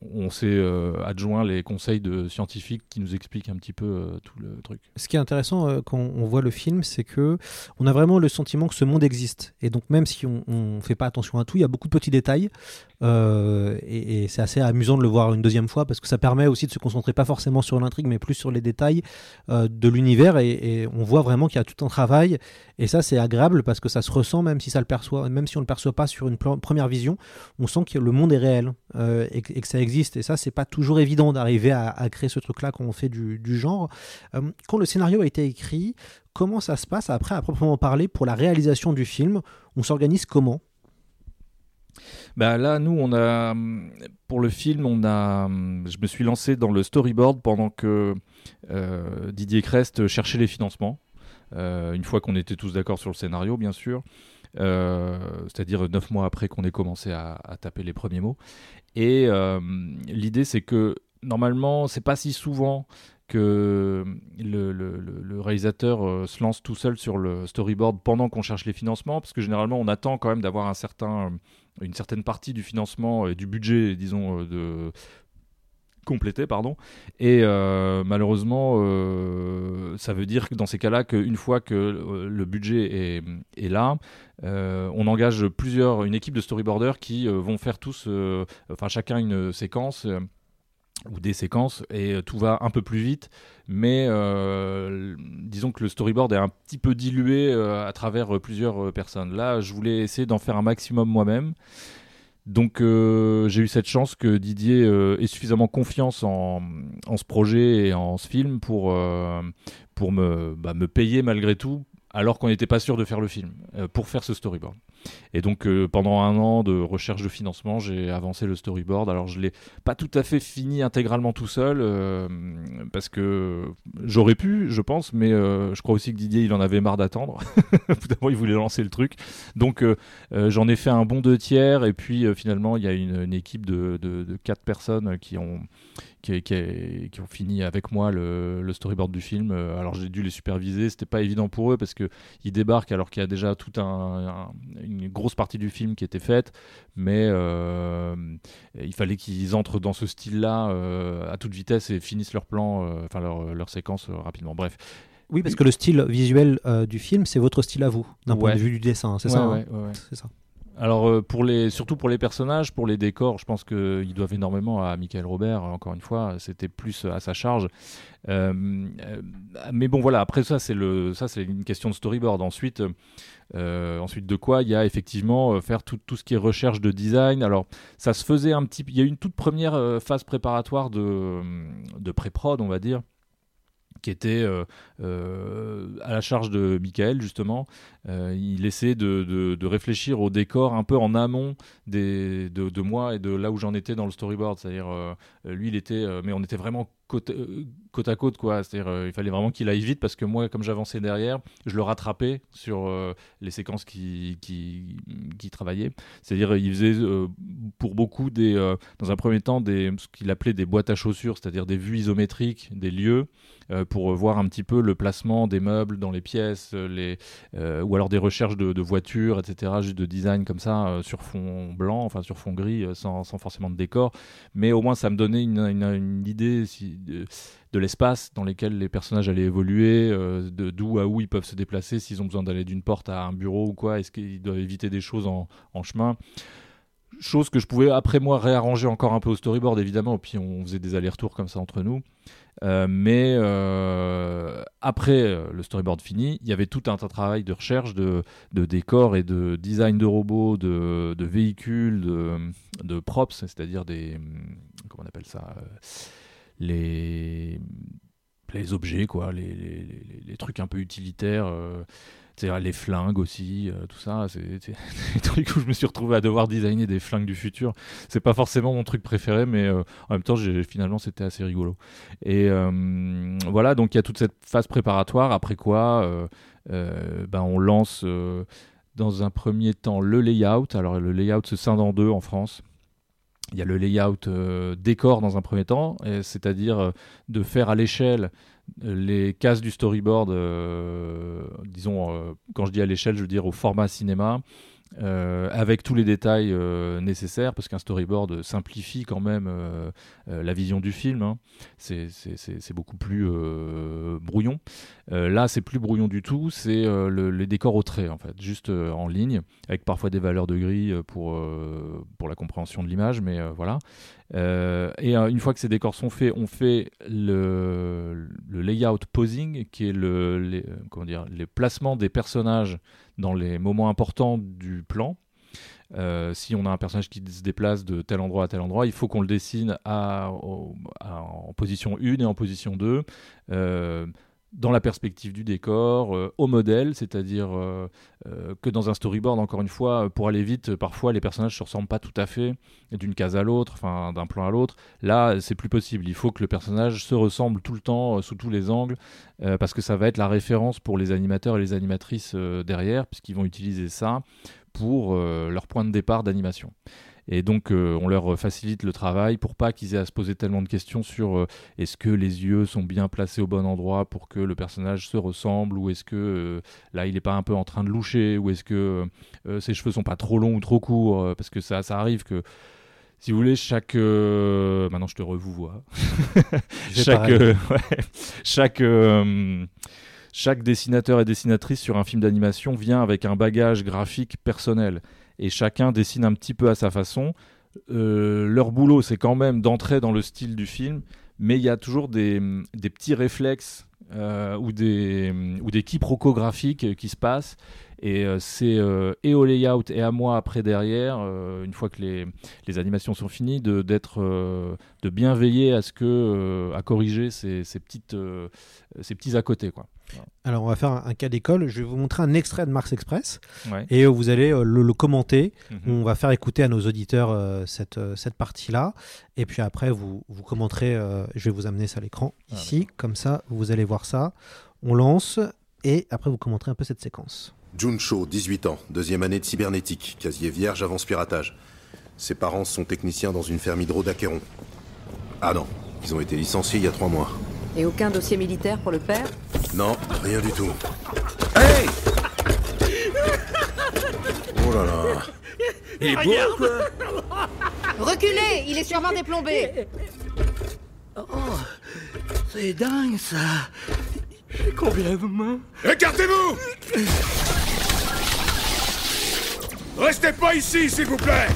on s'est euh, adjoint les conseils de scientifiques qui nous expliquent un petit peu euh, tout le truc. Ce qui est intéressant euh, quand on voit le film, c'est que on a vraiment le sentiment que ce monde existe. Et donc même si on ne fait pas attention à tout, il y a beaucoup de petits détails. et, c'est assez amusant de le voir une deuxième fois parce que ça permet aussi de se concentrer pas forcément sur l'intrigue, mais plus sur les détails de l'univers. Et, on voit vraiment qu'il y a tout un travail. Et ça, c'est agréable parce que ça se ressent, même si ça le perçoit, même si on le perçoit pas sur une première vision, on sent que le monde est réel et, et que ça existe existe. Et ça, c'est pas toujours évident d'arriver à, créer ce truc-là quand on fait du, genre. Euh, quand le scénario a été écrit, comment ça se passe après, à proprement parler, pour la réalisation du film? On s'organise comment? Bah là, nous, on a pour le film, on a, je me suis lancé dans le storyboard pendant que euh, Didier Crest cherchait les financements. Euh, une fois qu'on était tous d'accord sur le scénario, bien sûr. C'est-à-dire neuf mois après qu'on ait commencé à, taper les premiers mots. Et euh, l'idée, c'est que normalement, c'est pas si souvent que le, réalisateur euh, se lance tout seul sur le storyboard pendant qu'on cherche les financements, parce que généralement, on attend quand même d'avoir une certaine partie du financement et du budget, disons, euh, de complété, pardon. Et malheureusement, ça veut dire que dans ces cas-là, qu'une fois que le budget est, là, euh, on engage plusieurs, une équipe de storyboarders qui euh, vont faire tous, euh, enfin chacun une séquence ou des séquences et euh, tout va un peu plus vite. Mais euh, disons que le storyboard est un petit peu dilué euh, à travers plusieurs personnes. Là je voulais essayer d'en faire un maximum moi-même donc j'ai eu cette chance que Didier ait suffisamment confiance en, ce projet et en ce film pour, pour me, bah, me payer malgré tout alors qu'on n'était pas sûr de faire le film pour faire ce storyboard. Et donc euh, pendant un an de recherche de financement, j'ai avancé le storyboard. Alors je l'ai pas tout à fait fini intégralement tout seul euh, parce que j'aurais pu, je pense, mais euh, je crois aussi que Didier il en avait marre d'attendre. il voulait lancer le truc. Donc j'en ai fait un bon deux tiers et puis finalement il y a une, équipe de, quatre personnes qui ont qui, ont fini avec moi le, storyboard du film. Alors j'ai dû les superviser, c'était pas évident pour eux parce que ils débarquent alors qu'il y a déjà tout un, grosse partie du film qui était faite, mais euh, il fallait qu'ils entrent dans ce style-là euh, à toute vitesse et finissent leur plan, euh, enfin leur, leur, séquence rapidement. Bref. Oui, parce que le style visuel du film, c'est votre style à vous, d'un point de vue du dessin, c'est ça, hein C'est ça. Alors pour les, surtout pour les personnages, pour les décors, je pense qu'ils doivent énormément à Michael Robert. Encore une fois, c'était plus à sa charge. mais bon, voilà. Après ça, c'est le, ça c'est une question de storyboard. Ensuite, euh, ensuite de quoi il y a effectivement euh, faire tout, tout, ce qui est recherche de design. Alors ça se faisait un petit... Il y a une toute première euh, phase préparatoire de, de pré-prod, on va dire qui était à la charge de Michael justement. il essaie de, de, réfléchir au décor un peu en amont des, de, moi et de là où j'en étais dans le storyboard. C'est-à-dire, lui, il était, mais on était vraiment côte, euh, côte à côte quoi. C'est-à-dire euh, il fallait vraiment qu'il aille vite parce que moi comme j'avançais derrière je le rattrapais sur euh, les séquences qui, qui, qui travaillaient. C'est-à-dire il faisait pour beaucoup des dans un premier temps des ce qu'il appelait des boîtes à chaussures c'est-à-dire des vues isométriques des lieux pour voir un petit peu le placement des meubles dans les pièces les ou alors des recherches de, voitures etc juste de design comme ça sur fond blanc enfin sur fond gris sans, sans, forcément de décor. Mais au moins ça me donnait une, une, une idée si, de, l'espace dans lequel les personnages allaient évoluer, euh, d'où à où ils peuvent se déplacer, s'ils ont besoin d'aller d'une porte à un bureau ou quoi, est-ce qu'ils doivent éviter des choses en, chemin. Chose que je pouvais après moi réarranger encore un peu au storyboard évidemment, puis on faisait des allers-retours comme ça entre nous. Euh, mais euh, après le storyboard fini, il y avait tout un de travail de recherche de, de décors et de design de robots, de, véhicules, de, de props, c'est-à-dire des. Comment on appelle ça les, objets, quoi, les, trucs un peu utilitaires. Euh, les flingues aussi, euh, tout ça, c'est des trucs où je me suis retrouvé à devoir designer des flingues du futur. C'est pas forcément mon truc préféré, mais euh, en même temps, finalement, c'était assez rigolo. Et voilà, donc il y a toute cette phase préparatoire, après quoi, ben, on lance dans un premier temps le layout. Alors, le layout se scinde en deux en France il y a le layout euh, décor dans un premier temps, c'est-à-dire euh, de faire à l'échelle euh, les cases du storyboard, disons, quand je dis à l'échelle, je veux dire au format cinéma, euh, avec tous les détails euh, nécessaires, parce qu'un storyboard simplifie quand même euh, la vision du film. Hein. C'est beaucoup plus brouillon. là, c'est plus brouillon du tout, c'est le, les décors au trait, en fait, juste en ligne, avec parfois des valeurs de gris pour, pour la compréhension de l'image, mais voilà. et une fois que ces décors sont faits, on fait le, layout posing, qui est le, comment dire, les placements des personnages dans les moments importants du plan. Euh, si on a un personnage qui se déplace de tel endroit à tel endroit, il faut qu'on le dessine à, en position 1 et en position 2 dans la perspective du décor, euh, au modèle, c'est-à-dire euh, euh, que dans un storyboard, encore une fois, pour aller vite, parfois les personnages ne se ressemblent pas tout à fait d'une case à l'autre, d'un plan à l'autre. Là, c'est plus possible. Il faut que le personnage se ressemble tout le temps, sous tous les angles, parce que ça va être la référence pour les animateurs et les animatrices derrière, puisqu'ils vont utiliser ça pour leur point de départ d'animation. Et donc, euh, on leur facilite le travail pour pas qu'ils aient à se poser tellement de questions sur euh, est-ce que les yeux sont bien placés au bon endroit pour que le personnage se ressemble, ou est-ce que euh, là, il n'est pas un peu en train de loucher, ou est-ce que ses cheveux sont pas trop longs ou trop courts, parce que ça, ça arrive que si vous voulez, chaque. Maintenant, je te revois. chaque. chaque. chaque dessinateur et dessinatrice sur un film d'animation vient avec un bagage graphique personnel et chacun dessine un petit peu à sa façon. euh, leur boulot, c'est quand même d'entrer dans le style du film, mais il y a toujours des, petits réflexes euh, ou, des, ou des quiproquos graphiques qui se passent. Et euh, c'est euh, et au layout et à moi après derrière, euh, une fois que les, les animations sont finies, de, d'être, euh, de bien veiller à ce que, euh, à corriger ces, ces petites, euh, ces petits à côté, quoi. Alors, on va faire un, un cas d'école. Je vais vous montrer un extrait de Mars Express Ouais. et euh, vous allez euh, le, le commenter. Mhm. On va faire écouter à nos auditeurs euh, cette, euh, cette partie-là. Et puis après, vous, vous commenterez. euh, je vais vous amener ça à l'écran Ah, ici. Comme ça, vous allez voir ça. On lance et après, vous commenterez un peu cette séquence. Jun Cho, 18 ans, deuxième année de cybernétique, casier vierge avant piratage. Ses parents sont techniciens dans une ferme hydro d'Aquéron. Ah non, ils ont été licenciés il y a trois mois. Et aucun dossier militaire pour le père Non, rien du tout. Hey Oh là là. Il est beau, quoi. Reculez Il est sûrement déplombé. Oh, c'est dingue ça. J'ai combien de mains Écartez-vous. Restez pas ici, s'il vous plaît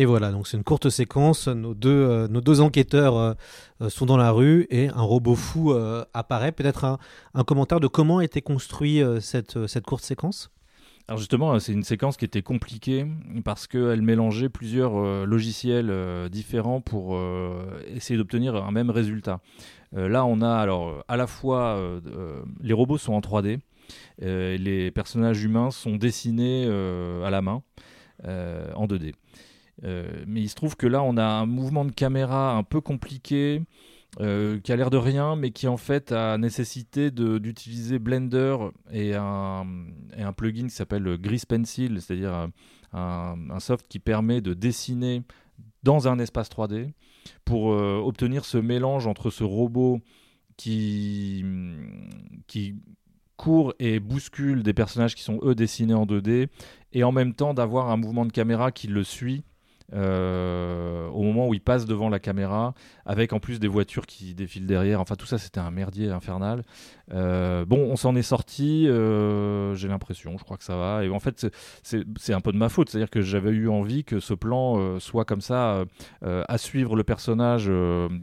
Et voilà, donc c'est une courte séquence. Nos deux, euh, enquêteurs euh, euh, sont dans la rue et un robot fou apparaît. Peut-être un, commentaire de comment a été construit euh, cette, cette courte séquence? Alors justement, c'est une séquence qui était compliquée parce qu'elle mélangeait plusieurs logiciels différents pour essayer d'obtenir un même résultat. Là, on a alors à la fois les robots sont en 3D, euh, et les personnages humains sont dessinés à la main en 2D. Euh, mais il se trouve que là, on a un mouvement de caméra un peu compliqué. euh, qui a l'air de rien, mais qui en fait a nécessité d'utiliser Blender et un, plugin qui s'appelle Grease Pencil, c'est-à-dire un, soft qui permet de dessiner dans un espace 3D pour euh, obtenir ce mélange entre ce robot qui court et bouscule des personnages qui sont eux dessinés en 2D et en même temps d'avoir un mouvement de caméra qui le suit euh, au moment où il passe devant la caméra, avec en plus des voitures qui défilent derrière. Enfin, tout ça, c'était un merdier infernal. Euh, bon, on s'en est sorti, euh, j'ai l'impression, je crois que ça va. Et en fait, c'est- un peu de ma faute, c'est-à-dire que j'avais eu envie que ce plan soit comme ça, à suivre le personnage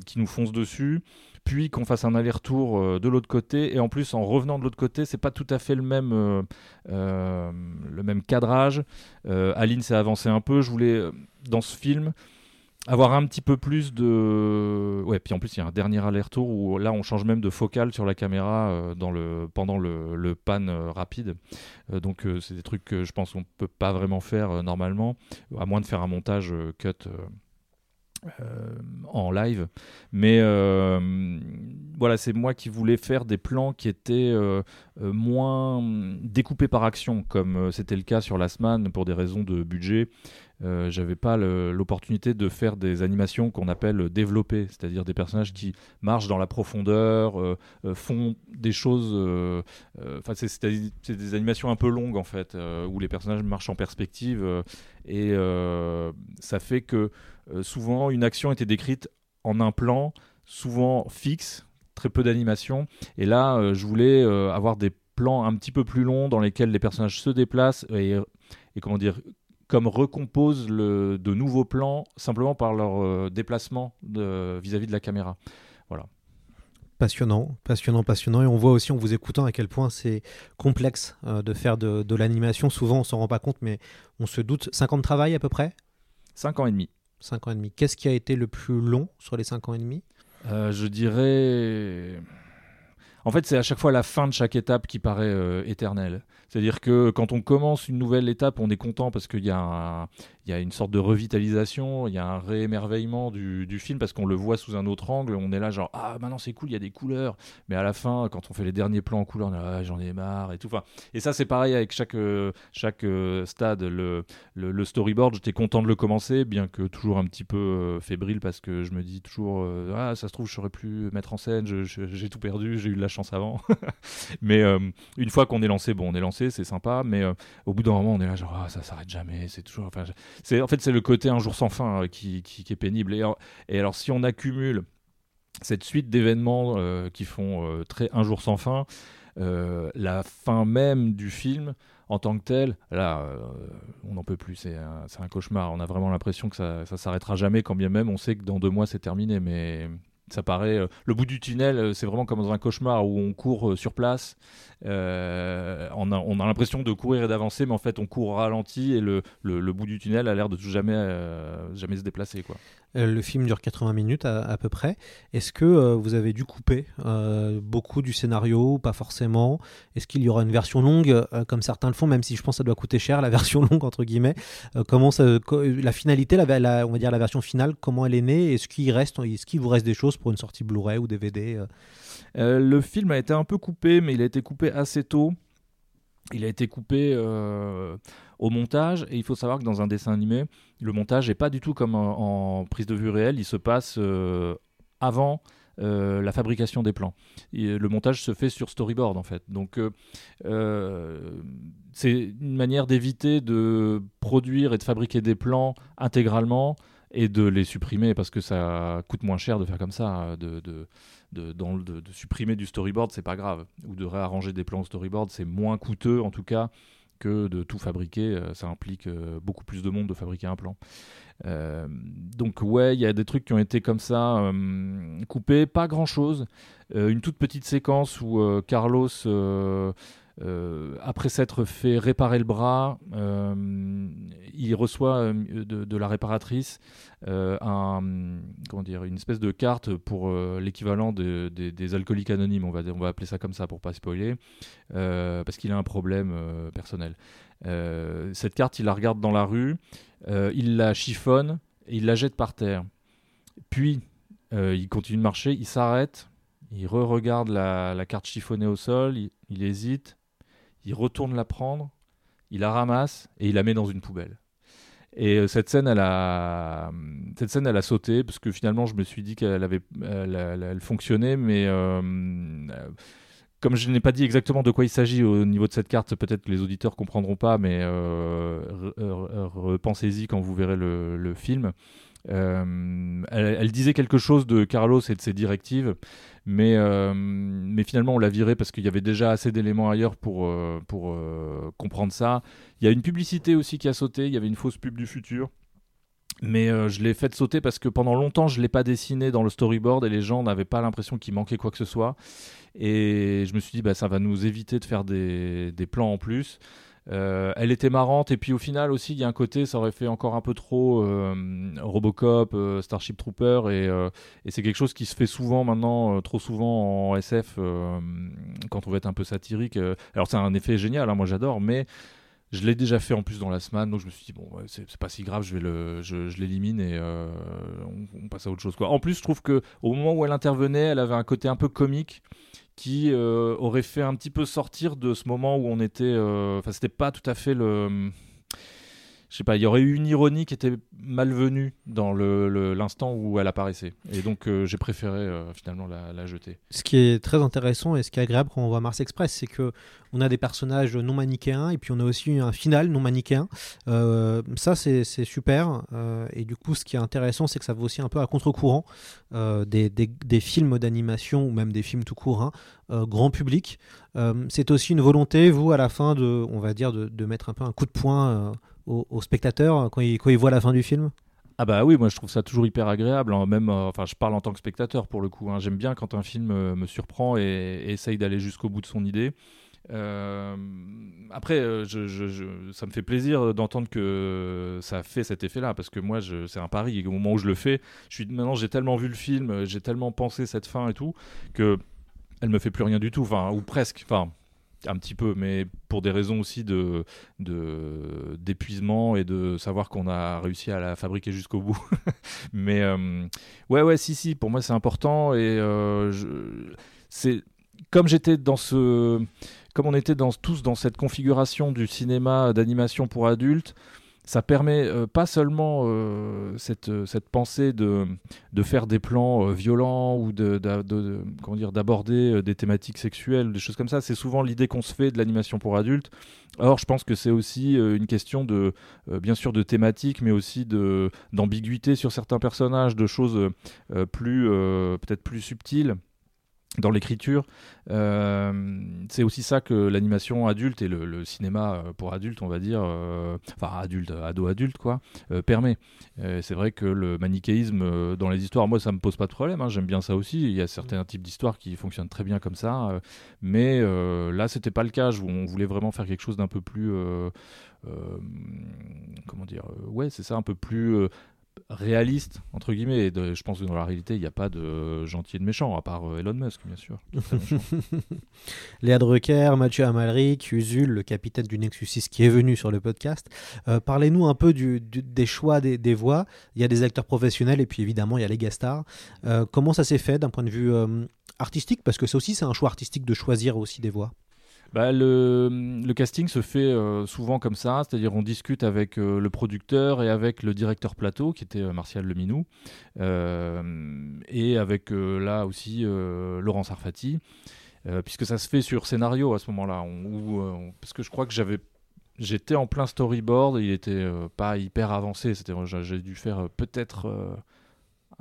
qui nous fonce dessus puis qu'on fasse un aller-retour euh, de l'autre côté. Et en plus en revenant de l'autre côté c'est pas tout à fait le même euh, euh, le même cadrage. Aline s'est avancée un peu. Je voulais dans ce film avoir un petit peu plus de ouais puis en plus il y a un dernier aller-retour où là on change même de focale sur la caméra dans le pendant le, le pan rapide. Donc c'est des trucs que je pense qu'on peut pas vraiment faire normalement à moins de faire un montage cut euh, en live. Mais euh, voilà, c'est moi qui voulais faire des plans qui étaient euh, moins découpés par action, comme c'était le cas sur Last Man pour des raisons de budget. Euh, J'avais pas l'opportunité de faire des animations qu'on appelle développées, c'est-à-dire des personnages qui marchent dans la profondeur, euh, euh, font des choses. Enfin, c'est- des animations un peu longues en fait, où les personnages marchent en perspective et ça fait que souvent une action était décrite en un plan, souvent fixe, très peu d'animation. Et là, je voulais avoir des plans un petit peu plus longs dans lesquels les personnages se déplacent et comment dire, comme recomposent le, de nouveaux plans simplement par leur euh, déplacement de- vis-à-vis de la caméra. Voilà. Passionnant, passionnant, passionnant. Et on voit aussi en vous écoutant à quel point c'est complexe euh, de faire de, de l'animation. Souvent, on s'en rend pas compte, mais on se doute. 5 ans de travail à peu près? 5 ans et demi. 5 ans et demi. Qu'est-ce qui a été le plus long sur les 5 ans et demi? Euh, je dirais. En fait, c'est à chaque fois la fin de chaque étape qui paraît euh, éternelle. C'est-à-dire que quand on commence une nouvelle étape, on est content parce qu'il y, a un- il y a une sorte de revitalisation, il y a un réémerveillement du, du film parce qu'on le voit sous un autre angle. On est là, genre, ah, maintenant c'est cool, il y a des couleurs. Mais à la fin, quand on fait les derniers plans en couleur, on est là, Ah, j'en ai marre et tout. Enfin, et ça, c'est pareil avec chaque, euh, chaque euh, stade. Le, le, storyboard, j'étais content de le commencer, bien que toujours un petit peu euh, fébrile parce que je me dis toujours, ah, ça se trouve, je saurais plus mettre en scène, j'ai tout perdu, j'ai eu de la chance avant. mais une fois qu'on est lancé, bon, on est lancé, c'est sympa, mais au bout d'un moment, on est là, genre, ah, ça s'arrête jamais, c'est toujours. C'est, en fait, c'est le côté un jour sans fin euh, qui, qui, est pénible. Et, et alors, si on accumule cette suite d'événements qui font très un jour sans fin, la fin même du film en tant que tel, là, on n'en peut plus, c'est un, un, cauchemar. On a vraiment l'impression que ça, ça s'arrêtera jamais, quand bien même on sait que dans deux mois c'est terminé, mais ça euh, le bout du tunnel euh, c'est vraiment comme dans un cauchemar où on court euh, sur place. On a, on a l'impression de courir et d'avancer mais en fait on court ralenti et le, le, bout du tunnel a l'air de jamais jamais se déplacer quoi. Le film dure 80 minutes à, peu près. Est-ce que vous avez dû couper beaucoup du scénario pas forcément? Est-ce qu'il y aura une version longue comme certains le font, même si je pense que ça doit coûter cher la version longue entre guillemets? Comment la finalité, la, on va dire la version finale, comment elle est née? Est-ce qu'il reste, est-ce qu'il vous reste des choses pour une sortie Blu-ray ou DVD Le film a été un peu coupé, mais il a été coupé assez tôt. Il a été coupé au montage. Et il faut savoir que dans un dessin animé, le montage n'est pas du tout comme en, prise de vue réelle. Il se passe euh, avant. Euh, la fabrication des plans. le montage se fait sur storyboard en fait. Donc euh, c'est une manière d'éviter de produire et de fabriquer des plans intégralement et de les supprimer parce que ça coûte moins cher de faire comme ça. De, de, de, de, de supprimer du storyboard, c'est pas grave. Ou de réarranger des plans au storyboard, c'est moins coûteux en tout cas que de tout fabriquer. Euh, ça implique euh, beaucoup plus de monde de fabriquer un plan. Euh, donc ouais, il y a des trucs qui ont été comme ça coupés, pas grand chose. une toute petite séquence où Carlos euh, après s'être fait réparer le bras, euh, il reçoit euh, de, la réparatrice une espèce de carte pour l'équivalent des alcooliques anonymes, on va, on va appeler ça comme ça pour pas spoiler, parce qu'il a un problème personnel. cette carte, il la regarde dans la rue, il la chiffonne et il la jette par terre. Puis, il continue de marcher, il s'arrête, il re-regarde la, carte chiffonnée au sol, il hésite, il retourne la prendre, il la ramasse et il la met dans une poubelle. Et euh, cette scène, elle a, cette scène, elle a sauté parce que finalement, je me suis dit qu'elle avait, elle, fonctionnait, mais euh, comme je n'ai pas dit exactement de quoi il s'agit au niveau de cette carte, peut-être que les auditeurs comprendront pas, mais euh, repensez-y quand vous verrez le film. Euh, elle, disait quelque chose de Carlos et de ses directives, mais, euh, mais finalement on l'a viré parce qu'il y avait déjà assez d'éléments ailleurs pour, euh, comprendre ça. Il y a une publicité aussi qui a sauté, il y avait une fausse pub du futur. Mais je l'ai fait sauter parce que pendant longtemps je ne l'ai pas dessiné dans le storyboard et les gens n'avaient pas l'impression qu'il manquait quoi que ce soit. Et je me suis dit, bah, ça va nous éviter de faire des plans en plus. Euh, elle était marrante et puis au final aussi il y a un côté ça aurait fait encore un peu trop euh, Robocop, euh, Starship Trooper et, c'est quelque chose qui se fait souvent maintenant, trop souvent en SF quand on veut être un peu satirique. alors c'est un effet génial, hein, moi j'adore, mais je l'ai déjà fait en plus dans la semaine, donc je me suis dit bon c'est pas si grave, je vais le, je, l'élimine et on, passe à autre chose quoi. En plus je trouve que au moment où elle intervenait, elle avait un côté un peu comique qui euh, aurait fait un petit peu sortir de ce moment où on était. Euh, enfin, c'était pas tout à fait le je sais pas, il y aurait eu une ironie qui était malvenue dans l'instant le, où elle apparaissait. Et donc euh, j'ai préféré euh, finalement la, jeter. Ce qui est très intéressant et ce qui est agréable quand on voit Mars Express, c'est que on a des personnages non manichéens et puis on a aussi un final non manichéen. Euh, ça c'est super. et du coup, ce qui est intéressant, c'est que ça va aussi un peu à contre-courant des, films d'animation ou même des films tout court, hein, grand public. c'est aussi une volonté, vous, à la fin, de, on va dire, de mettre un peu un coup de poing aux, spectateurs quand ils, quand ils voient la fin du film? Ah bah oui, moi je trouve ça toujours hyper agréable. Hein. Même, euh, enfin, je parle en tant que spectateur pour le coup. Hein. J'aime bien quand un film euh, me surprend et, essaye d'aller jusqu'au bout de son idée. Euh, après, ça me fait plaisir d'entendre que ça fait cet effet-là, parce que moi, c'est un pari. Et au moment où je le fais, je suis maintenant, j'ai tellement vu le film, j'ai tellement pensé cette fin et tout, que elle me fait plus rien du tout, enfin, ou presque. Enfin, un petit peu, mais pour des raisons aussi d'épuisement et de savoir qu'on a réussi à la fabriquer jusqu'au bout. mais euh, ouais, ouais, si, si, pour moi c'est important et euh, c'est comme j'étais dans ce, comme on était dans, tous dans cette configuration du cinéma d'animation pour adultes. Ça permet pas seulement cette, cette pensée de, de faire des plans violents ou de, comment dire d'aborder des thématiques sexuelles, des choses comme ça. C'est souvent l'idée qu'on se fait de l'animation pour adultes. Or, je pense que c'est aussi une question de, bien sûr, de thématique, mais aussi d'ambiguïté sur certains personnages, de choses plus peut-être plus subtiles dans l'écriture. Euh, c'est aussi ça que l'animation adulte et le, cinéma euh, pour adultes, on va dire, euh, enfin adulte, ado-adulte, quoi, permet. c'est vrai que le manichéisme dans les histoires, moi, ça me pose pas de problème. Hein, j'aime bien ça aussi. Il y a certains types d'histoires qui fonctionnent très bien comme ça. mais là, c'était pas le cas. On voulait vraiment faire quelque chose d'un peu plus. comment dire Ouais, c'est ça, un peu plus réaliste entre guillemets. je pense que dans la réalité, il n'y a pas de gentil et de méchant, à part euh, Elon Musk, bien sûr. Léa Drucker, Mathieu Amalric, Usul, le capitaine du Nexus 6 qui est venu sur le podcast. Euh, parlez-nous un peu des choix des, voix. Il y a des acteurs professionnels et puis évidemment il y a les guest stars. Euh, comment ça s'est fait d'un point de vue artistique? Parce que ça aussi c'est un choix artistique de choisir aussi des voix. Bah, le, casting se fait euh, souvent comme ça, c'est-à-dire on discute avec euh, le producteur et avec le directeur plateau, qui était euh, Martial Leminou, et avec là aussi Laurent Sarfati, puisque ça se fait sur scénario à ce moment-là, parce que je crois que j'avais j'étais en plein storyboard, il était pas hyper avancé, j'ai dû faire peut-être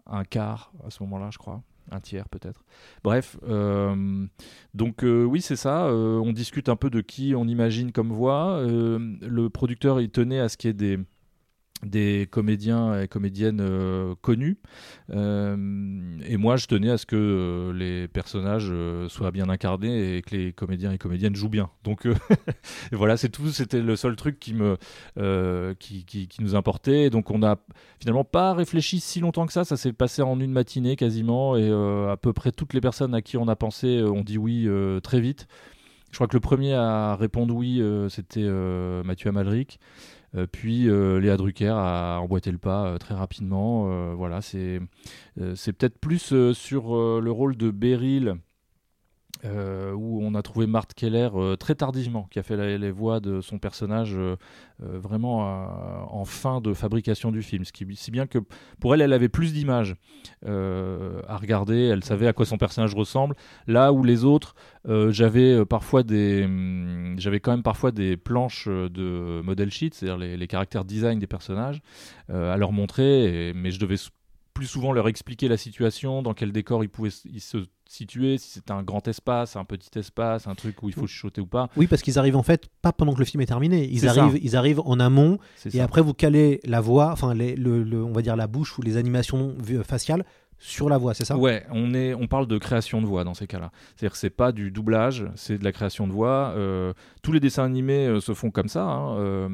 un quart à ce moment-là, je crois un tiers peut-être. Bref, euh, donc euh, oui c'est ça, euh, on discute un peu de qui on imagine comme voix. le producteur il tenait à ce qu'il y ait des, des comédiens et comédiennes euh, connus. Euh, et moi, je tenais à ce que euh, les personnages soient bien incarnés et que les comédiens et comédiennes jouent bien. Donc voilà, c'est tout. C'était le seul truc qui qui, nous importait. Donc on n'a finalement pas réfléchi si longtemps que ça. Ça s'est passé en une matinée quasiment, et à peu près toutes les personnes à qui on a pensé ont dit oui très vite. Je crois que le premier à répondre oui, c'était Mathieu Amalric. Euh, puis euh, Léa Drucker a emboîté le pas euh, très rapidement. voilà, c'est c'est peut-être plus sur le rôle de Beryl euh, où on a trouvé Marthe Keller euh, très tardivement, qui a fait les voix de son personnage euh, vraiment en fin de fabrication du film. Ce qui, si bien que pour elle, elle avait plus d'images à regarder, elle savait à quoi son personnage ressemble. Là où les autres, j'avais parfois des, hum, j'avais quand même parfois des planches de model sheet, c'est-à-dire les, caractères design des personnages, à leur montrer, mais je devais plus souvent leur expliquer la situation, dans quel décor ils pouvaient se situer, si c'est un grand espace, un petit espace, un truc où il faut chuchoter ou pas. Oui, parce qu'ils arrivent en fait pas pendant que le film est terminé. Ils arrivent, ils arrivent en amont et après vous calez la voix, enfin les, le, on va dire la bouche ou les animations faciales sur la voix, c'est ça? Ouais, on, est, on parle de création de voix dans ces cas-là. C'est-à-dire que c'est pas du doublage, c'est de la création de voix. Euh, tous les dessins animés euh, se font comme ça. Hein, euh,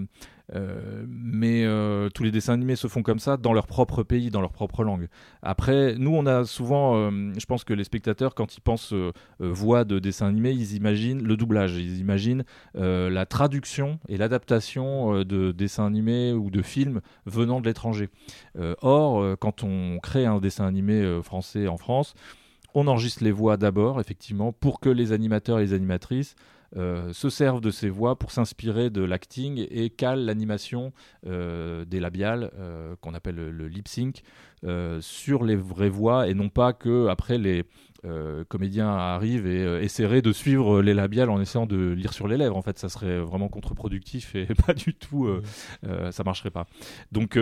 euh, mais euh, tous les dessins animés se font comme ça dans leur propre pays, dans leur propre langue. Après, nous, on a souvent, euh, je pense que les spectateurs, quand ils pensent voix de dessin animé, ils imaginent le doublage, ils imaginent la traduction et l'adaptation de dessins animés ou de films venant de l'étranger. or, quand on crée un dessin animé français en France, on enregistre les voix d'abord, effectivement, pour que les animateurs et les animatrices euh, se servent de ces voix pour s'inspirer de l'acting et calent l'animation euh, des labiales, euh, qu'on appelle le, lip sync, sur les vraies voix et non pas que après les comédiens arrivent et essaieraient de suivre les labiales en essayant de lire sur les lèvres. En fait, ça serait vraiment contre-productif et pas du tout, ça marcherait pas. Donc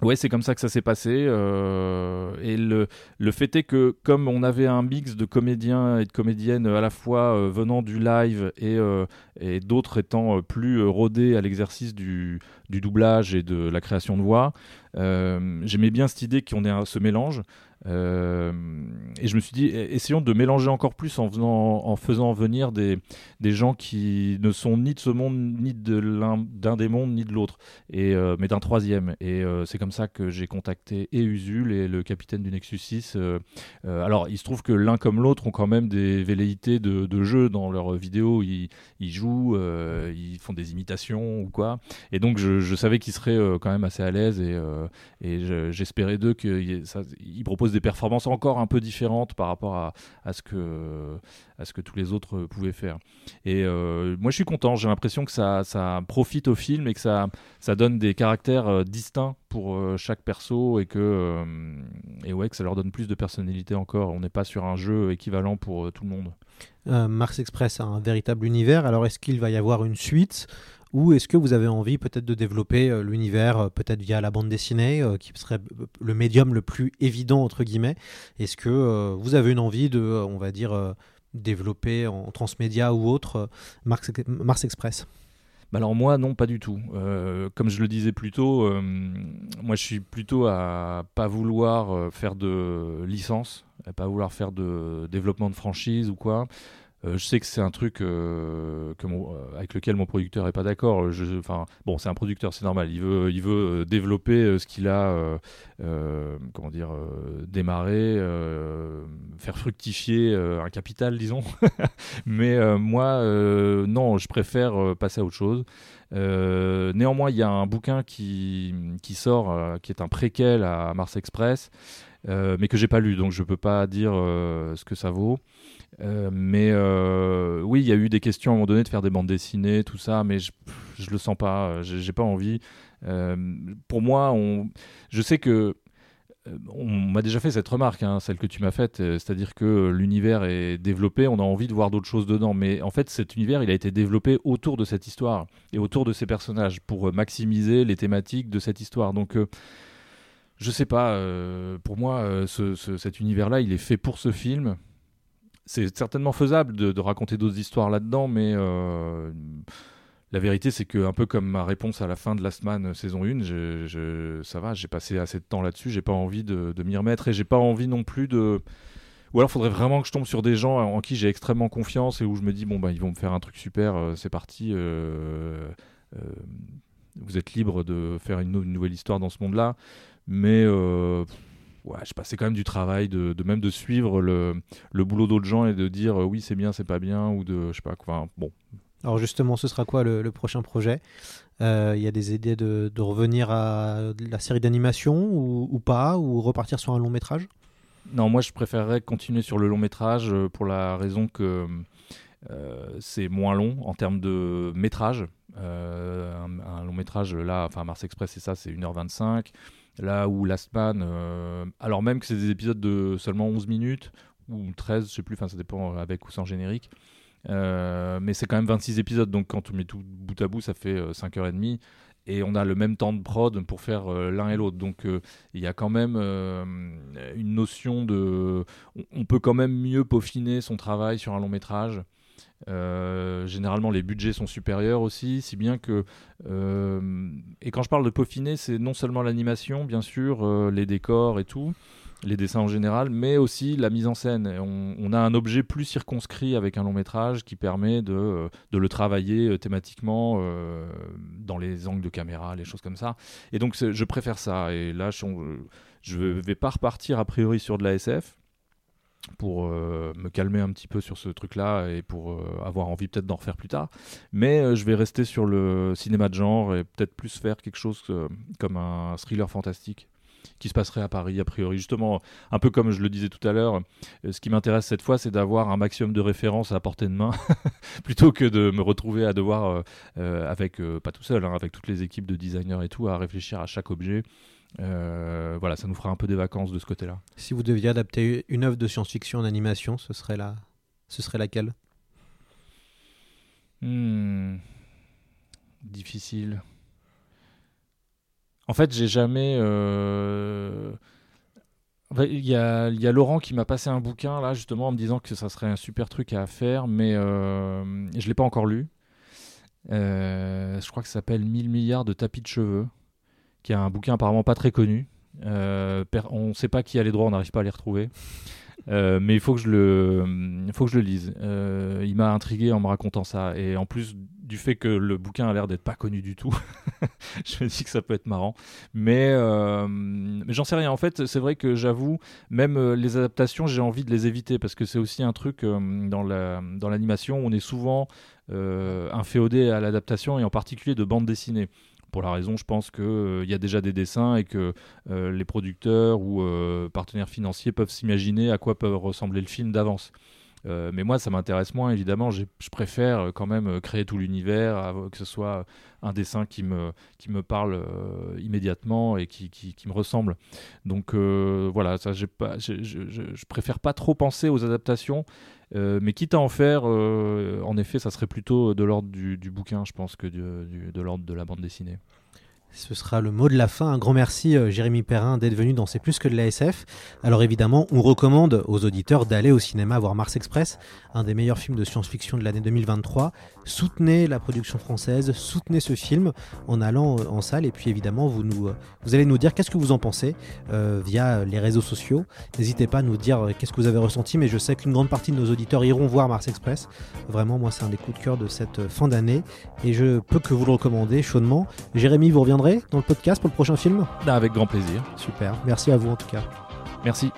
Ouais, c'est comme ça que ça s'est passé. Euh, et le, le fait est que, comme on avait un mix de comédiens et de comédiennes à la fois euh, venant du live et, euh, et d'autres étant plus rodés à l'exercice du, du, doublage et de la création de voix, j'aimais bien cette idée qu'on ait ce mélange. Euh, et je me suis dit, essayons de mélanger encore plus en, en faisant venir des, des gens qui ne sont ni de ce monde, ni de d'un des mondes, ni de l'autre, euh, mais d'un troisième. Et euh, c'est comme ça que j'ai contacté et Usul et le capitaine du Nexus 6. alors, il se trouve que l'un comme l'autre ont quand même des velléités de, jeu dans leurs vidéos. Ils, ils jouent, ils font des imitations ou quoi. Et donc, je, je savais qu'ils seraient quand même assez à l'aise et, et j'espérais d'eux qu'ils proposent des performances encore un peu différentes par rapport à, à ce que à ce que tous les autres pouvaient faire. Et moi, je suis content. J'ai l'impression que ça, ça profite au film et que ça, ça donne des caractères distincts pour chaque perso et que et ouais, que ça leur donne plus de personnalité encore. On n'est pas sur un jeu équivalent pour tout le monde. Mars Express a un véritable univers. Alors, est-ce qu'il va y avoir une suite? Ou est-ce que vous avez envie peut-être de développer euh, l'univers euh, peut-être via la bande dessinée, euh, qui serait le médium le plus évident entre guillemets? Est-ce que vous avez une envie de, on va dire, développer en transmédia ou autre Mars, Express? Bah alors moi non pas du tout. comme je le disais plus tôt, moi je suis plutôt à pas vouloir faire de licence, à pas vouloir faire de développement de franchise ou quoi. Euh, je sais que c'est un truc euh, euh, avec lequel mon producteur est pas d'accord. Enfin, bon, c'est un producteur, c'est normal. Il veut, il veut développer ce qu'il a, comment dire, démarré, faire fructifier un capital, disons. Mais moi, non, je préfère passer à autre chose. néanmoins, il y a un bouquin qui, qui sort, qui est un préquel à Mars Express, mais que j'ai pas lu, donc je peux pas dire ce que ça vaut. Euh, mais euh, oui, il y a eu des questions à un moment donné de faire des bandes dessinées, tout ça, mais je, je le sens pas, j'ai pas envie. Euh, pour moi, on, je sais que on m'a déjà fait cette remarque, hein, celle que tu m'as faite, c'est-à-dire que l'univers est développé, on a envie de voir d'autres choses dedans, mais en fait cet univers il a été développé autour de cette histoire et autour de ces personnages pour maximiser les thématiques de cette histoire. Donc je sais pas, pour moi ce, cet univers-là il est fait pour ce film c'est certainement faisable de, raconter d'autres histoires là-dedans, mais euh, la vérité, c'est que un peu comme ma réponse à la fin de Last Man euh, saison 1, je, ça va, j'ai passé assez de temps là-dessus, j'ai pas envie de, m'y remettre et j'ai pas envie non plus de. Ou alors, faudrait vraiment que je tombe sur des gens en qui j'ai extrêmement confiance et où je me dis bon bah ils vont me faire un truc super, euh, c'est parti. vous êtes libre de faire une, nouvelle histoire dans ce monde-là, mais ouais, je passais quand même du travail de, même de suivre le, le boulot d'autres gens et de dire euh, oui c'est bien, c'est pas bien ou de je sais pas quoi. bon. Alors justement, ce sera quoi le, prochain projet? Euh, Il y a des idées de, de, revenir à la série d'animation ou, ou, pas ou repartir sur un long métrage? Non, moi je préférerais continuer sur le long métrage euh, pour la raison que c'est moins long en termes de métrage. un, un, long métrage là, enfin Mars Express c'est ça, c'est 1h25. Là où Last Man, euh, alors même que c'est des épisodes de seulement 11 minutes, ou 13, je sais plus, enfin ça dépend euh, avec ou sans générique. Euh, mais c'est quand même 26 épisodes, donc quand on met tout bout à bout, ça fait 5h30. Et on a le même temps de prod pour faire l'un et l'autre. Donc il y a quand même une notion de. On, peut quand même mieux peaufiner son travail sur un long métrage. Euh, généralement, les budgets sont supérieurs aussi, si bien que. Euh, et quand je parle de peaufiner, c'est non seulement l'animation, bien sûr, euh, les décors et tout, les dessins en général, mais aussi la mise en scène. On, a un objet plus circonscrit avec un long métrage qui permet de, de le travailler thématiquement dans les angles de caméra, les choses comme ça. Et donc, je préfère ça. Et là, je, je vais pas repartir a priori sur de la SF pour euh, me calmer un petit peu sur ce truc-là et pour euh, avoir envie peut-être d'en refaire plus tard. Mais euh, je vais rester sur le cinéma de genre et peut-être plus faire quelque chose comme un thriller fantastique qui se passerait à Paris a priori. Justement, un peu comme je le disais tout à l'heure, ce qui m'intéresse cette fois, c'est d'avoir un maximum de références à portée de main, plutôt que de me retrouver à devoir, avec, pas tout seul, hein, avec toutes les équipes de designers et tout, à réfléchir à chaque objet euh, voilà, ça nous fera un peu des vacances de ce côté-là. Si vous deviez adapter une œuvre de science-fiction en animation, ce serait, la... ce serait laquelle? Hmm. Difficile. En fait, j'ai jamais. Euh, il y, a, y, a, Laurent qui m'a passé un bouquin là justement en me disant que ça serait un super truc à faire, mais euh, je l'ai pas encore lu. Euh, je crois que ça s'appelle 1000 milliards de tapis de cheveux qui est un bouquin apparemment pas très connu. Euh, on ne sait pas qui a les droits, on n'arrive pas à les retrouver. Euh, mais il faut que je le, faut que je le lise. Euh, il m'a intrigué en me racontant ça, et en plus du fait que le bouquin a l'air d'être pas connu du tout, je me dis que ça peut être marrant. Mais, mais j'en sais rien. En fait, c'est vrai que j'avoue, même les adaptations, j'ai envie de les éviter parce que c'est aussi un truc dans la, dans l'animation, on est souvent inféodé à l'adaptation et en particulier de bande dessinée pour la raison, je pense qu'il y a déjà des dessins et que les producteurs ou partenaires financiers peuvent s'imaginer à quoi peut ressembler le film d'avance. Euh, mais moi, ça m'intéresse moins, évidemment. Je préfère euh, quand même euh, créer tout l'univers, que ce soit un dessin qui me, qui me parle immédiatement et qui, qui, me ressemble. Donc voilà, ça, je, je, préfère pas trop penser aux adaptations. mais quitte à en faire, en effet, ça serait plutôt de l'ordre du, bouquin, je pense, que de l'ordre de la bande dessinée. Ce sera le mot de la fin. Un grand merci, euh, Jérémy Perrin, d'être venu dans C'est plus que de la SF. Alors évidemment, on recommande aux auditeurs d'aller au cinéma voir Mars Express, un des meilleurs films de science-fiction de l'année 2023. Soutenez la production française, soutenez ce film en allant euh, en salle. Et puis évidemment, vous, nous, euh, vous allez nous dire qu'est-ce que vous en pensez via les réseaux sociaux. N'hésitez pas à nous dire qu'est-ce que vous avez ressenti, mais je sais qu'une grande partie de nos auditeurs iront voir Mars Express. Vraiment, moi, c'est un des coups de cœur de cette fin d'année. Et je peux que vous le recommander chaudement. Jérémy, vous reviendrez dans le podcast pour le prochain film? Avec grand plaisir. Super. Merci à vous en tout cas. Merci.